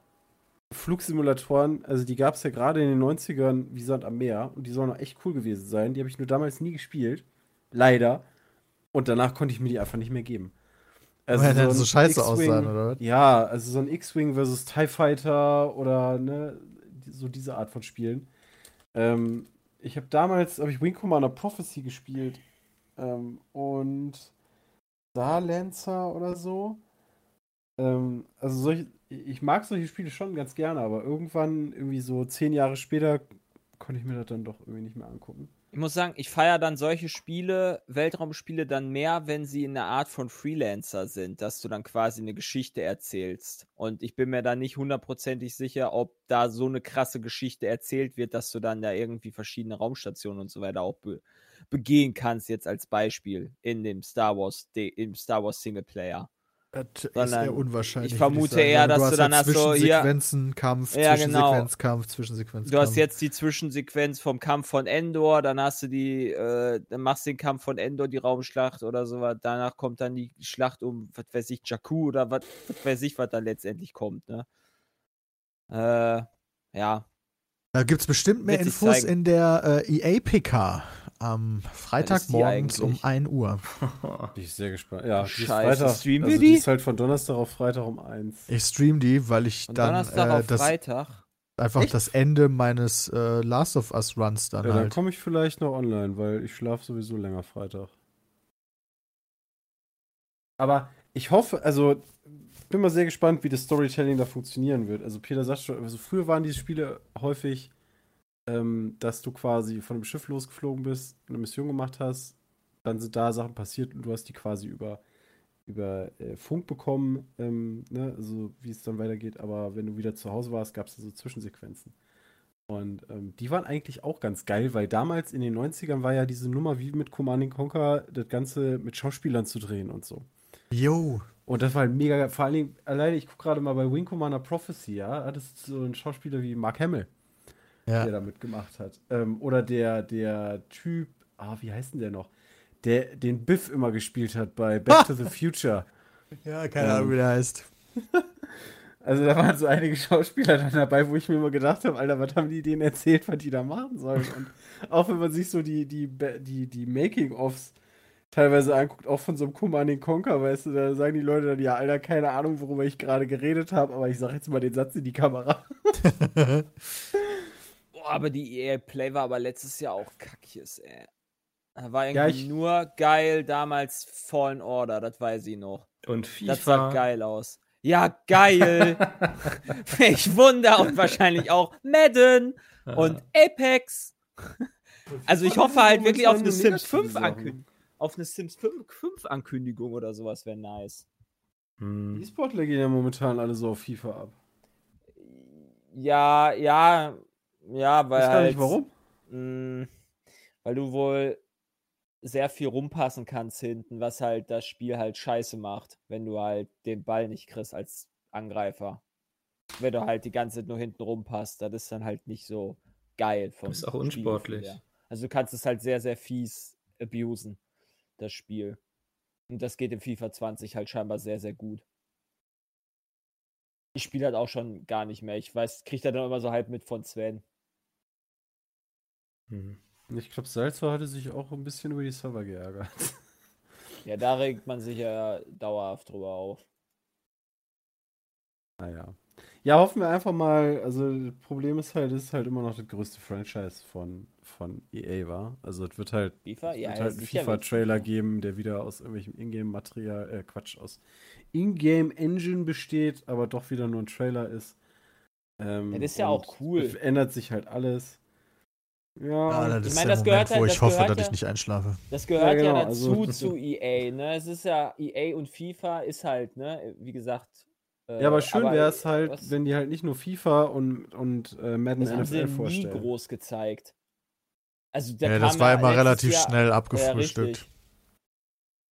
[SPEAKER 6] Flugsimulatoren, also die gab es ja gerade in den 90ern wie Sand am Meer und die sollen auch echt cool gewesen sein. Die habe ich nur damals nie gespielt. Leider. Und danach konnte ich mir die einfach nicht mehr geben.
[SPEAKER 4] Also Weil
[SPEAKER 6] ein
[SPEAKER 4] so scheiße aussahen, oder was?
[SPEAKER 6] Ja, also so ein X-Wing versus TIE Fighter oder ne, so diese Art von Spielen. Ähm, ich habe damals, habe ich Wing Commander Prophecy gespielt ähm, und Star Lancer oder so. Ähm, also solche, ich mag solche Spiele schon ganz gerne, aber irgendwann, irgendwie so zehn Jahre später, konnte ich mir das dann doch irgendwie nicht mehr angucken.
[SPEAKER 5] Ich muss sagen, ich feiere dann solche Spiele, Weltraumspiele dann mehr, wenn sie in der Art von Freelancer sind, dass du dann quasi eine Geschichte erzählst. Und ich bin mir da nicht hundertprozentig sicher, ob da so eine krasse Geschichte erzählt wird, dass du dann da irgendwie verschiedene Raumstationen und so weiter auch be begehen kannst, jetzt als Beispiel in dem Star Wars, im Star Wars Singleplayer.
[SPEAKER 4] Das ist
[SPEAKER 5] Sondern
[SPEAKER 4] eher unwahrscheinlich.
[SPEAKER 5] ich vermute
[SPEAKER 4] sagen,
[SPEAKER 5] eher, dass du dann
[SPEAKER 4] halt
[SPEAKER 5] hast so hier-
[SPEAKER 4] Zwischensequenzen, Kampf,
[SPEAKER 5] Ja, genau.
[SPEAKER 4] Zwischensequenz, Kampf, Zwischensequenz,
[SPEAKER 5] Du hast jetzt die Zwischensequenz vom Kampf von Endor, dann hast du die, äh, dann machst du den Kampf von Endor, die Raumschlacht oder sowas. Danach kommt dann die Schlacht um, was weiß ich, Jakku oder was, was weiß ich, was dann letztendlich kommt, ne? Äh, ja.
[SPEAKER 4] Da gibt es bestimmt mehr Infos
[SPEAKER 5] zeigen.
[SPEAKER 4] in der äh, EA-PK am Freitagmorgens um
[SPEAKER 5] eigentlich?
[SPEAKER 4] 1 Uhr.
[SPEAKER 6] Bin ich sehr gespannt. Ja,
[SPEAKER 5] Scheiße,
[SPEAKER 6] Freitag.
[SPEAKER 5] streamen
[SPEAKER 6] also
[SPEAKER 5] wir
[SPEAKER 6] die
[SPEAKER 5] die?
[SPEAKER 6] ist halt von Donnerstag auf Freitag um 1.
[SPEAKER 4] Ich stream die, weil ich
[SPEAKER 5] Von
[SPEAKER 4] dann
[SPEAKER 5] Donnerstag
[SPEAKER 4] äh,
[SPEAKER 5] auf
[SPEAKER 4] das
[SPEAKER 5] Freitag.
[SPEAKER 4] einfach
[SPEAKER 6] Echt?
[SPEAKER 4] das Ende meines äh, Last of Us Runs dann
[SPEAKER 6] Ja, dann
[SPEAKER 4] halt.
[SPEAKER 6] komme ich vielleicht noch online, weil ich schlafe sowieso länger Freitag. Aber ich hoffe, also bin mal sehr gespannt, wie das Storytelling da funktionieren wird. Also Peter sagt schon, also früher waren diese Spiele häufig, ähm, dass du quasi von einem Schiff losgeflogen bist, eine Mission gemacht hast, dann sind da Sachen passiert und du hast die quasi über, über äh, Funk bekommen, ähm, ne? also wie es dann weitergeht. Aber wenn du wieder zu Hause warst, gab es so Zwischensequenzen. Und ähm, die waren eigentlich auch ganz geil, weil damals in den 90ern war ja diese Nummer wie mit Command Conquer, das Ganze mit Schauspielern zu drehen und so.
[SPEAKER 4] Yo.
[SPEAKER 6] Und das war halt mega geil. Vor allen Dingen, alleine, ich gucke gerade mal bei Wing Commander Prophecy, ja, hattest du so einen Schauspieler wie Mark Hamill,
[SPEAKER 4] Ja.
[SPEAKER 6] der da mitgemacht hat. Ähm, oder der, der Typ, ah, wie heißt denn der noch? Der den Biff immer gespielt hat bei Back to the Future.
[SPEAKER 4] Ja, keine Ahnung, wie der heißt.
[SPEAKER 6] Also da waren so einige Schauspieler dann dabei, wo ich mir immer gedacht habe, Alter, was haben die denen erzählt, was die da machen sollen? Und auch wenn man sich so die, die, die, die Making-ofs teilweise anguckt, auch von so einem Command Conquer, weißt du, da sagen die Leute dann, ja, Alter, keine Ahnung, worüber ich gerade geredet habe, aber ich sage jetzt mal den Satz in die Kamera.
[SPEAKER 5] Boah, aber die EA Play war aber letztes Jahr auch kackjes, ey. Da war
[SPEAKER 6] Ja,
[SPEAKER 5] irgendwie
[SPEAKER 6] ich-
[SPEAKER 5] nur geil damals Fallen Order, das weiß ich noch.
[SPEAKER 3] Und FIFA.
[SPEAKER 5] Das sah geil aus. Ja, geil. ich wunder und wahrscheinlich auch Madden und Apex. Also ich hoffe halt wirklich auf eine Sims
[SPEAKER 6] negative
[SPEAKER 5] 5
[SPEAKER 6] Sachen.
[SPEAKER 5] Ankündigung. Auf eine Sims 5, 5 Ankündigung oder sowas wäre nice.
[SPEAKER 6] Die
[SPEAKER 3] Hm.
[SPEAKER 6] E-Sportler gehen ja momentan alle so auf FIFA ab.
[SPEAKER 5] Ja, ja, ja, weil
[SPEAKER 6] Ich weiß gar
[SPEAKER 5] halt,
[SPEAKER 6] nicht warum.
[SPEAKER 5] mh, weil du wohl sehr viel rumpassen kannst hinten, was halt das Spiel halt scheiße macht, wenn du halt den Ball nicht kriegst als Angreifer. Wenn du halt die ganze Zeit nur hinten rumpasst, das ist dann halt nicht so geil. Vom
[SPEAKER 3] Ist auch unsportlich.
[SPEAKER 5] Also du kannst es halt sehr, sehr fies abusen, das Spiel. Und das geht im FIFA 20 halt scheinbar sehr, sehr gut. Ich spiele halt auch schon gar nicht mehr. Ich weiß, kriegt er dann immer so halb mit von Sven.
[SPEAKER 3] Hm.
[SPEAKER 6] Ich glaube, Salzer hatte sich auch ein bisschen über die Server geärgert.
[SPEAKER 5] Ja, da regt man sich ja dauerhaft drüber auf.
[SPEAKER 6] Naja. Ja, hoffen wir einfach mal. Also, das Problem ist halt, es ist halt immer noch das größte Franchise von, von EA, war. Also, es wird halt,
[SPEAKER 5] FIFA? Ja,
[SPEAKER 6] wird
[SPEAKER 5] ja,
[SPEAKER 6] halt einen FIFA-Trailer
[SPEAKER 5] FIFA.
[SPEAKER 6] geben, der wieder aus irgendwelchem Ingame-Material, äh, Quatsch, aus Ingame-Engine besteht, aber doch wieder nur ein Trailer ist. Ähm,
[SPEAKER 5] Ja, das ist ja
[SPEAKER 6] und
[SPEAKER 5] auch cool.
[SPEAKER 6] Es ändert sich halt alles. Ja,
[SPEAKER 4] Ja, das
[SPEAKER 5] Ich
[SPEAKER 4] ist
[SPEAKER 5] meine,
[SPEAKER 4] der
[SPEAKER 5] das
[SPEAKER 4] Moment,
[SPEAKER 5] gehört
[SPEAKER 4] wo
[SPEAKER 5] halt-
[SPEAKER 4] ich
[SPEAKER 5] das
[SPEAKER 4] hoffe, dass ich
[SPEAKER 5] ja-
[SPEAKER 4] nicht einschlafe.
[SPEAKER 5] Das gehört
[SPEAKER 6] genau,
[SPEAKER 5] ja dazu
[SPEAKER 6] also-
[SPEAKER 5] zu EA, ne? Es ist ja EA und FIFA ist halt, ne, wie gesagt. äh,
[SPEAKER 6] ja, aber schön wäre es
[SPEAKER 5] äh,
[SPEAKER 6] halt,
[SPEAKER 5] was-
[SPEAKER 6] wenn die halt nicht nur FIFA und, und äh, Madden
[SPEAKER 5] das haben sie
[SPEAKER 6] NFL
[SPEAKER 5] nie
[SPEAKER 6] vorstellen.
[SPEAKER 5] groß gezeigt. Also da
[SPEAKER 4] Ja, das war immer
[SPEAKER 5] letztes
[SPEAKER 4] relativ
[SPEAKER 5] Jahr-
[SPEAKER 4] schnell
[SPEAKER 5] Ja,
[SPEAKER 4] abgefrühstückt.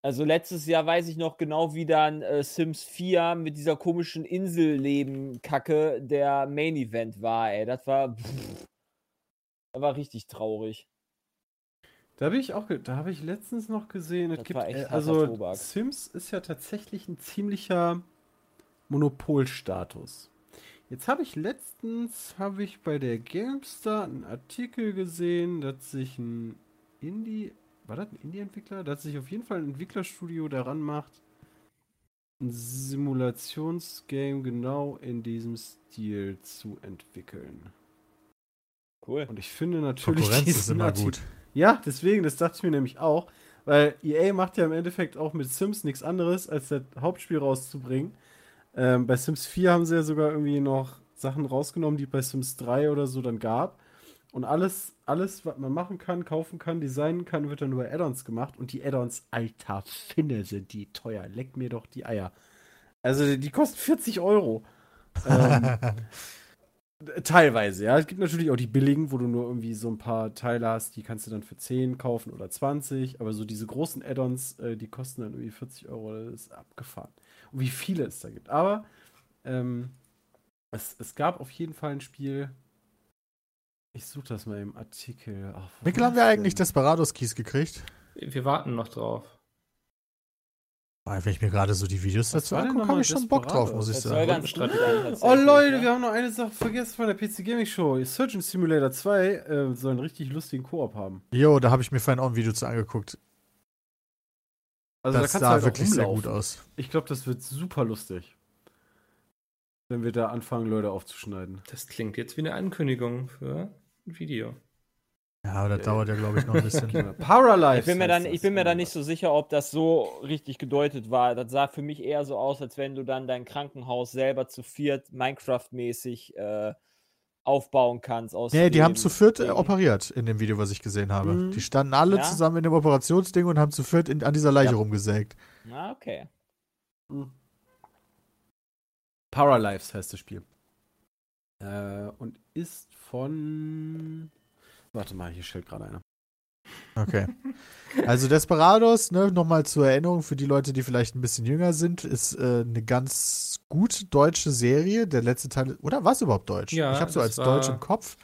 [SPEAKER 5] Also letztes Jahr weiß ich noch genau, wie dann äh, Sims 4 mit dieser komischen Inselleben-Kacke der Main Event war, ey. Das war. Pff. Das war richtig traurig.
[SPEAKER 6] Da habe ich auch, da habe ich letztens noch gesehen, es gibt, äh, also
[SPEAKER 5] Tobak.
[SPEAKER 6] Sims ist ja tatsächlich ein ziemlicher Monopolstatus. Jetzt habe ich letztens, habe ich bei der GameStar einen Artikel gesehen, dass sich ein Indie, war das ein Indie-Entwickler? Dass sich auf jeden Fall ein Entwicklerstudio daran macht, ein Simulationsgame genau in diesem Stil zu entwickeln.
[SPEAKER 5] Cool.
[SPEAKER 6] Und ich finde natürlich
[SPEAKER 4] Konkurrenz ist immer
[SPEAKER 6] Artikel-
[SPEAKER 4] gut.
[SPEAKER 6] ja, deswegen, das dachte ich mir nämlich auch. Weil EA macht ja im Endeffekt auch mit Sims nichts anderes, als das Hauptspiel rauszubringen. Ähm, bei Sims 4 haben sie ja sogar irgendwie noch Sachen rausgenommen, die bei Sims 3 oder so dann gab. Und alles, alles, was man machen kann, kaufen kann, designen kann, wird dann über Add-ons gemacht. Und die Add-ons, alter Finne, sind die teuer. Leck mir doch die Eier. Also, die kosten 40 Euro. ähm, Teilweise, ja. Es gibt natürlich auch die billigen, wo du nur irgendwie so ein paar Teile hast, die kannst du dann für 10 kaufen oder 20. Aber so diese großen Add-ons, äh, die kosten dann irgendwie 40 Euro. Das ist abgefahren. Und wie viele es da gibt. Aber ähm, es, es gab auf jeden Fall ein Spiel. Ich suche das mal im Artikel. Ach, wo
[SPEAKER 4] Mikkel, haben wir
[SPEAKER 6] das
[SPEAKER 4] eigentlich
[SPEAKER 6] denn?
[SPEAKER 4] Desperados-Keys gekriegt?
[SPEAKER 3] Wir warten noch drauf.
[SPEAKER 4] Ah, Wenn ich mir gerade so die Videos
[SPEAKER 6] Was
[SPEAKER 4] dazu angucke, habe ich schon Bock drauf, muss ich sagen.
[SPEAKER 6] Oh Leute, wir haben noch eine Sache vergessen von der PC Gaming Show. Surgeon Simulator 2 äh, soll einen richtig lustigen Koop haben.
[SPEAKER 4] Jo, da habe ich mir vorhin auch ein Video zu angeguckt.
[SPEAKER 6] Also
[SPEAKER 4] das
[SPEAKER 6] da
[SPEAKER 4] sah
[SPEAKER 6] halt
[SPEAKER 4] wirklich sehr gut aus.
[SPEAKER 6] Ich glaube, das wird super lustig. Wenn wir da anfangen, Leute aufzuschneiden.
[SPEAKER 3] Das klingt jetzt wie eine Ankündigung für ein Video.
[SPEAKER 4] Ja, aber das
[SPEAKER 6] Ja.
[SPEAKER 4] dauert ja, glaube ich, noch ein bisschen.
[SPEAKER 6] Paralife.
[SPEAKER 5] Ich bin mir dann, ich bin mir da nicht so sicher, ob das so richtig gedeutet war. Das sah für mich eher so aus, als wenn du dann dein Krankenhaus selber zu viert Minecraft-mäßig äh, aufbauen kannst. Aus
[SPEAKER 4] Nee, die haben zu viert äh,
[SPEAKER 5] Ding.
[SPEAKER 4] operiert in dem Video, was ich gesehen habe.
[SPEAKER 6] Mhm.
[SPEAKER 4] Die standen alle
[SPEAKER 5] Ja?
[SPEAKER 4] zusammen in dem Operationsding und haben zu viert in, an dieser Leiche
[SPEAKER 6] Ja.
[SPEAKER 4] rumgesägt.
[SPEAKER 5] Ah, okay.
[SPEAKER 6] Paralives heißt das Spiel. Äh, und ist von. Warte mal, hier stellt gerade einer.
[SPEAKER 4] Okay. Also Desperados, ne, nochmal zur Erinnerung für die Leute, die vielleicht ein bisschen jünger sind, ist äh, eine ganz gut deutsche Serie. Der letzte Teil, oder war es überhaupt deutsch?
[SPEAKER 3] Ja,
[SPEAKER 4] ich habe so als Deutsch im Kopf.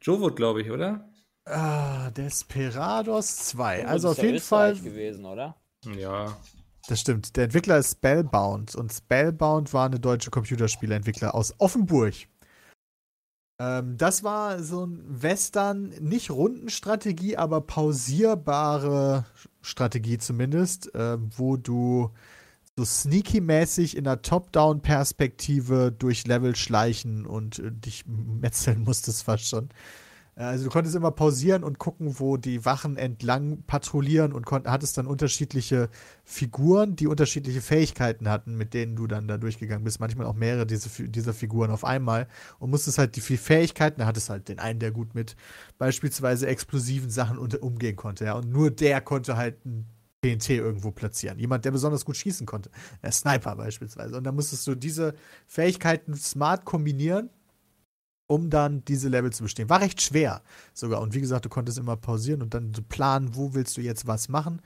[SPEAKER 3] Jowood, glaube ich, oder?
[SPEAKER 4] Ah, Desperados 2.
[SPEAKER 5] Oh,
[SPEAKER 4] Also
[SPEAKER 5] das
[SPEAKER 4] auf jeden Fall,
[SPEAKER 5] Österreich gewesen, oder?
[SPEAKER 3] Ja.
[SPEAKER 4] das stimmt. Der Entwickler ist Spellbound und Spellbound war eine deutsche Computerspieleentwickler aus Offenburg. Ähm, das war so ein Western, nicht Rundenstrategie, aber pausierbare Strategie zumindest, ähm, wo du so sneaky-mäßig in einer Top-Down-Perspektive durch Level schleichen und äh, dich metzeln musstest fast schon. Äh, Also du konntest immer pausieren und gucken, wo die Wachen entlang patrouillieren und hattest dann unterschiedliche Figuren, die unterschiedliche Fähigkeiten hatten, mit denen du dann da durchgegangen bist. Manchmal auch mehrere diese, dieser Figuren auf einmal und musstest halt die vier Fähigkeiten, da hattest halt den einen, der gut mit beispielsweise explosiven Sachen umgehen konnte, ja. Und nur der konnte halt ein TNT irgendwo platzieren. Jemand, der besonders gut schießen konnte. Der Sniper beispielsweise. Und dann musstest du diese Fähigkeiten smart kombinieren, um dann diese Level zu bestehen. War recht schwer sogar. Und wie gesagt, du konntest immer pausieren und dann so planen, wo willst du jetzt was machen.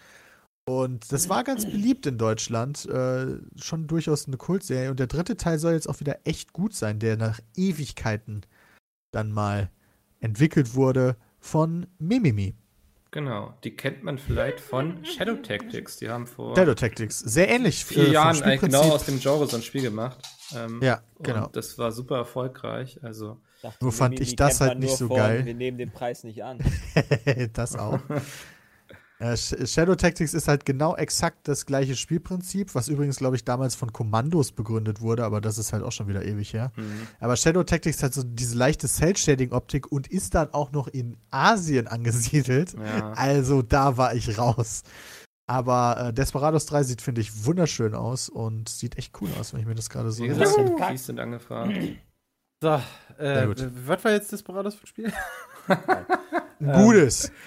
[SPEAKER 4] Und das war ganz beliebt in Deutschland. Äh, schon durchaus eine Kultserie. Und der dritte Teil soll jetzt auch wieder echt gut sein, der nach Ewigkeiten dann mal entwickelt wurde von Mimimi.
[SPEAKER 3] Genau. Die kennt man vielleicht von Shadow Tactics. Die haben vor
[SPEAKER 4] Shadow Tactics. Sehr ähnlich.
[SPEAKER 3] vier
[SPEAKER 4] äh,
[SPEAKER 3] Jahren eigentlich genau aus dem Genre so ein Spiel gemacht. Ähm,
[SPEAKER 4] Ja, genau.
[SPEAKER 3] Und das war super erfolgreich. Also,
[SPEAKER 5] Dachte,
[SPEAKER 4] Nur fand ich das halt nicht so
[SPEAKER 5] von,
[SPEAKER 4] geil.
[SPEAKER 5] Wir nehmen den Preis nicht an.
[SPEAKER 4] das auch. Äh, Sh- Shadow Tactics ist halt genau exakt das gleiche Spielprinzip, was übrigens, glaube ich, damals von Kommandos begründet wurde, aber das ist halt auch schon wieder ewig her.
[SPEAKER 3] mhm.
[SPEAKER 4] Aber Shadow Tactics hat so diese leichte Cell-Shading-Optik und ist dann auch noch in Asien angesiedelt.
[SPEAKER 3] ja.
[SPEAKER 4] Also da war ich raus. Aber äh, Desperados 3 sieht, finde ich, wunderschön aus und sieht echt cool aus, wenn ich mir das gerade so
[SPEAKER 3] Wie gesagt, die sind angefragt.
[SPEAKER 6] So, äh, was war jetzt Desperados für ein Spiel?
[SPEAKER 4] Ein Gutes.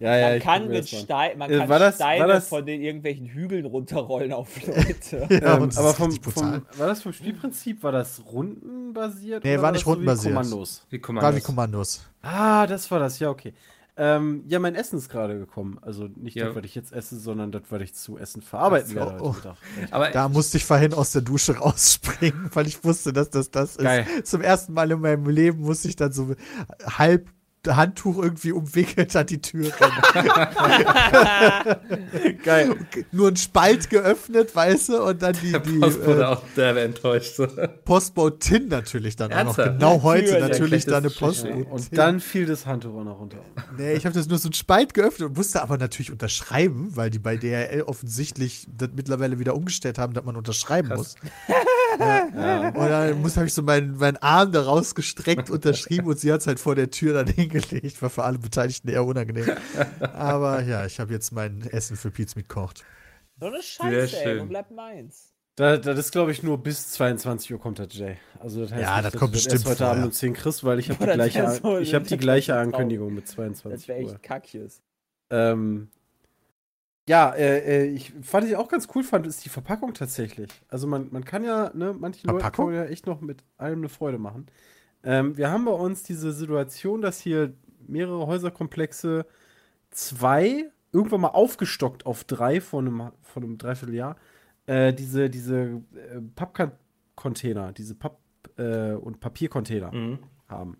[SPEAKER 6] Ja,
[SPEAKER 5] Man
[SPEAKER 6] ich
[SPEAKER 5] kann mit. Stein, man
[SPEAKER 6] Äh,
[SPEAKER 5] kann
[SPEAKER 6] war das-
[SPEAKER 5] Steine
[SPEAKER 6] war das-
[SPEAKER 5] von den irgendwelchen Hügeln runterrollen auf Leute.
[SPEAKER 4] Ja,
[SPEAKER 6] Ähm, aber vom, vom, war das vom Spielprinzip, war das rundenbasiert?
[SPEAKER 4] Nee,
[SPEAKER 6] oder
[SPEAKER 4] war nicht
[SPEAKER 6] das so wie
[SPEAKER 4] rundenbasiert.
[SPEAKER 6] Kommandos.
[SPEAKER 3] Wie
[SPEAKER 4] War
[SPEAKER 3] Kommandos.
[SPEAKER 4] wie Kommandos.
[SPEAKER 6] Ah, das war das, ja, okay. Ähm, ja, mein Essen ist gerade gekommen. Also nicht
[SPEAKER 3] Ja.
[SPEAKER 6] das, was ich jetzt esse, sondern das, was ich zu essen verarbeiten
[SPEAKER 4] so,
[SPEAKER 6] werde. Echt.
[SPEAKER 3] Aber
[SPEAKER 4] Da musste ich vorhin aus der Dusche rausspringen, weil ich wusste, dass das das ist.
[SPEAKER 6] Geil.
[SPEAKER 4] Zum ersten Mal in meinem Leben musste ich dann so halb Handtuch irgendwie umwickelt an die Tür.
[SPEAKER 6] Geil.
[SPEAKER 4] Nur ein Spalt geöffnet, weißt du, und dann die,
[SPEAKER 3] Der Postbote
[SPEAKER 4] äh,
[SPEAKER 3] auch derbe enttäuscht. So.
[SPEAKER 4] Postbote Tin natürlich dann auch noch.
[SPEAKER 3] Ernsthaft?
[SPEAKER 4] Genau heute
[SPEAKER 5] Natürlich.
[SPEAKER 4] natürlich
[SPEAKER 3] Ja,
[SPEAKER 4] da eine Postbote.
[SPEAKER 6] Ja, und dann fiel das Handtuch auch noch runter.
[SPEAKER 4] Nee, ich habe das nur so ein Spalt geöffnet und musste aber natürlich unterschreiben, weil die bei DRL offensichtlich das mittlerweile wieder umgestellt haben, dass man unterschreiben
[SPEAKER 3] Krass.
[SPEAKER 4] muss. Ja. Und dann muss habe ich so meinen, meinen Arm da rausgestreckt, unterschrieben und sie hat es halt vor der Tür dann hingelegt. War für alle Beteiligten eher unangenehm. Aber ja, ich habe jetzt mein Essen für Pizza mitkocht.
[SPEAKER 5] So eine Scheiße, ey. Wo bleibt meins?
[SPEAKER 6] Da, das ist, glaube ich, nur bis 22 Uhr kommt der Jay. Also das heißt
[SPEAKER 4] Ja,
[SPEAKER 6] nicht,
[SPEAKER 4] das kommt bestimmt
[SPEAKER 6] heute Abend um 10 kriegst, weil ich habe die
[SPEAKER 5] das
[SPEAKER 6] gleiche,
[SPEAKER 5] so-
[SPEAKER 6] ich hab
[SPEAKER 5] das
[SPEAKER 6] die gleiche Ankündigung mit
[SPEAKER 5] Das
[SPEAKER 6] 22
[SPEAKER 5] wäre
[SPEAKER 6] Uhr.
[SPEAKER 5] echt kackjes.
[SPEAKER 6] Ähm, ja, äh, äh, ich fand ich auch ganz cool fand, ist die Verpackung tatsächlich. Also man, man kann ja, ne, manchen Leuten kann
[SPEAKER 4] Verpackung?
[SPEAKER 6] man ja echt noch mit allem eine Freude machen. Ähm, wir haben bei uns diese Situation, dass hier mehrere Häuserkomplexe zwei irgendwann mal aufgestockt auf drei vor einem, vor einem Dreivierteljahr äh, diese, diese äh, Pappcontainer, diese Papp- äh, und Papiercontainer
[SPEAKER 3] Mhm.
[SPEAKER 6] haben.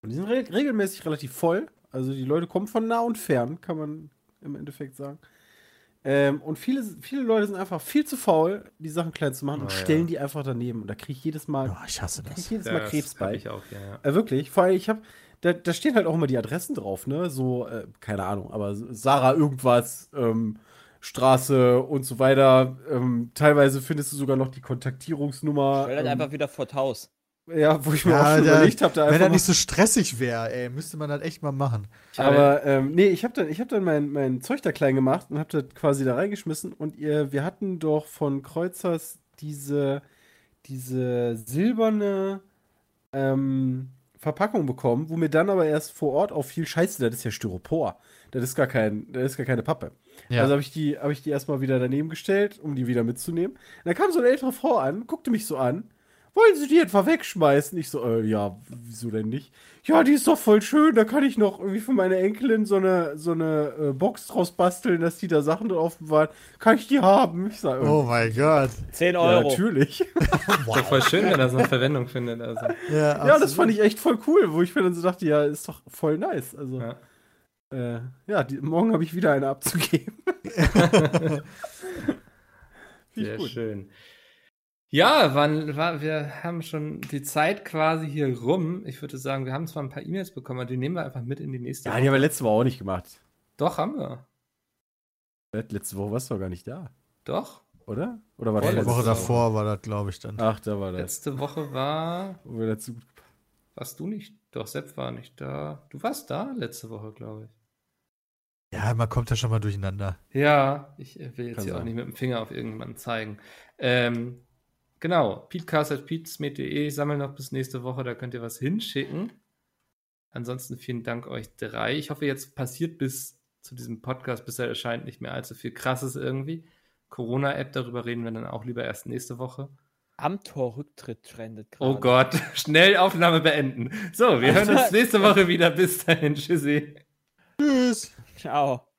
[SPEAKER 6] Und die sind re regelmäßig relativ voll. Also die Leute kommen von nah und fern, kann man im Endeffekt sagen. Ähm, und viele, viele Leute sind einfach viel zu faul, die Sachen klein zu machen und
[SPEAKER 3] Oh, ja.
[SPEAKER 6] stellen die einfach daneben. Und da kriege ich jedes Mal,
[SPEAKER 4] Oh, ich hasse
[SPEAKER 6] krieg ich
[SPEAKER 4] das.
[SPEAKER 6] jedes Mal Krebs bei.
[SPEAKER 3] ich auch, ja, ja.
[SPEAKER 6] Äh, wirklich. Vor allem, ich habe, da, da stehen halt auch immer die Adressen drauf, ne? So, äh, keine Ahnung, aber Sarah irgendwas, ähm, Straße und so weiter. Ähm, teilweise findest du sogar noch die Kontaktierungsnummer.
[SPEAKER 5] Stell halt
[SPEAKER 6] ähm,
[SPEAKER 5] einfach wieder vors Haus.
[SPEAKER 6] Ja, wo ich mir
[SPEAKER 4] Ja,
[SPEAKER 6] auch schon
[SPEAKER 4] da-
[SPEAKER 6] überlegt habe, da
[SPEAKER 4] Wenn
[SPEAKER 6] einfach
[SPEAKER 4] er
[SPEAKER 6] mal-
[SPEAKER 4] nicht so stressig wäre, ey, müsste man das echt mal machen.
[SPEAKER 6] Aber ähm, nee, ich habe dann, ich hab dann mein, mein Zeug da klein gemacht und habe das quasi da reingeschmissen. Und ihr, wir hatten doch von Kreuzers diese, diese silberne ähm, Verpackung bekommen, wo mir dann aber erst vor Ort auffiel, scheiße, das ist ja Styropor. Das ist gar, kein, das ist gar keine Pappe.
[SPEAKER 4] Ja.
[SPEAKER 6] Also habe ich, die, hab ich die erstmal wieder daneben gestellt, um die wieder mitzunehmen. Und dann kam so eine ältere Frau an, guckte mich so an. Wollen Sie die etwa wegschmeißen? Ich so, äh, ja, wieso denn nicht? Ja, die ist doch voll schön, da kann ich noch irgendwie für meine Enkelin so eine, so eine äh, Box draus basteln, dass die da Sachen drauf bewahrt. Kann ich die haben? Ich sag,
[SPEAKER 4] Oh mein Gott.
[SPEAKER 5] 10
[SPEAKER 6] ja,
[SPEAKER 5] Euro.
[SPEAKER 6] natürlich.
[SPEAKER 3] Ist doch voll schön, wenn das noch Verwendung findet. Also.
[SPEAKER 4] Ja,
[SPEAKER 6] ja, das fand ich echt voll cool, wo ich mir dann so dachte, ja, ist doch voll nice. Also,
[SPEAKER 3] Ja.
[SPEAKER 6] äh, ja, die, morgen habe ich wieder eine abzugeben.
[SPEAKER 3] Sehr schön. Ja, wann, war, wir haben schon die Zeit quasi hier rum. Ich würde sagen, wir haben zwar ein paar E-Mails bekommen, aber die nehmen wir einfach mit in die nächste
[SPEAKER 6] Ja, die haben wir letzte Woche auch nicht gemacht.
[SPEAKER 3] Doch, haben wir.
[SPEAKER 6] Letzte Woche warst du doch gar nicht da,
[SPEAKER 3] Doch.
[SPEAKER 6] oder? Oder war das
[SPEAKER 4] Die Woche
[SPEAKER 6] letzte
[SPEAKER 4] davor war das, glaube ich, dann.
[SPEAKER 6] Ach, da war das.
[SPEAKER 3] Letzte Woche war.
[SPEAKER 6] Wo wir dazu
[SPEAKER 3] Warst du nicht? Doch, Sepp war nicht da. Du warst da letzte Woche, glaube ich.
[SPEAKER 4] Ja, man kommt ja schon mal durcheinander.
[SPEAKER 3] Ja, ich äh, will jetzt
[SPEAKER 6] Kann
[SPEAKER 3] hier auch
[SPEAKER 6] sein.
[SPEAKER 3] nicht mit dem Finger auf irgendjemanden zeigen. Ähm, genau, peatcast.peatsmed.de sammeln noch bis nächste Woche, da könnt ihr was hinschicken. Ansonsten vielen Dank euch drei. Ich hoffe, jetzt passiert bis zu diesem Podcast, bis er erscheint, nicht mehr allzu viel Krasses irgendwie. Corona-App, darüber reden wir dann auch lieber erst nächste Woche.
[SPEAKER 5] Am Torrücktritt trendet gerade.
[SPEAKER 3] Oh Gott, schnell Aufnahme beenden. So, wir hören uns nächste Woche wieder. Bis dahin, tschüssi.
[SPEAKER 4] Tschüss.
[SPEAKER 5] Ciao.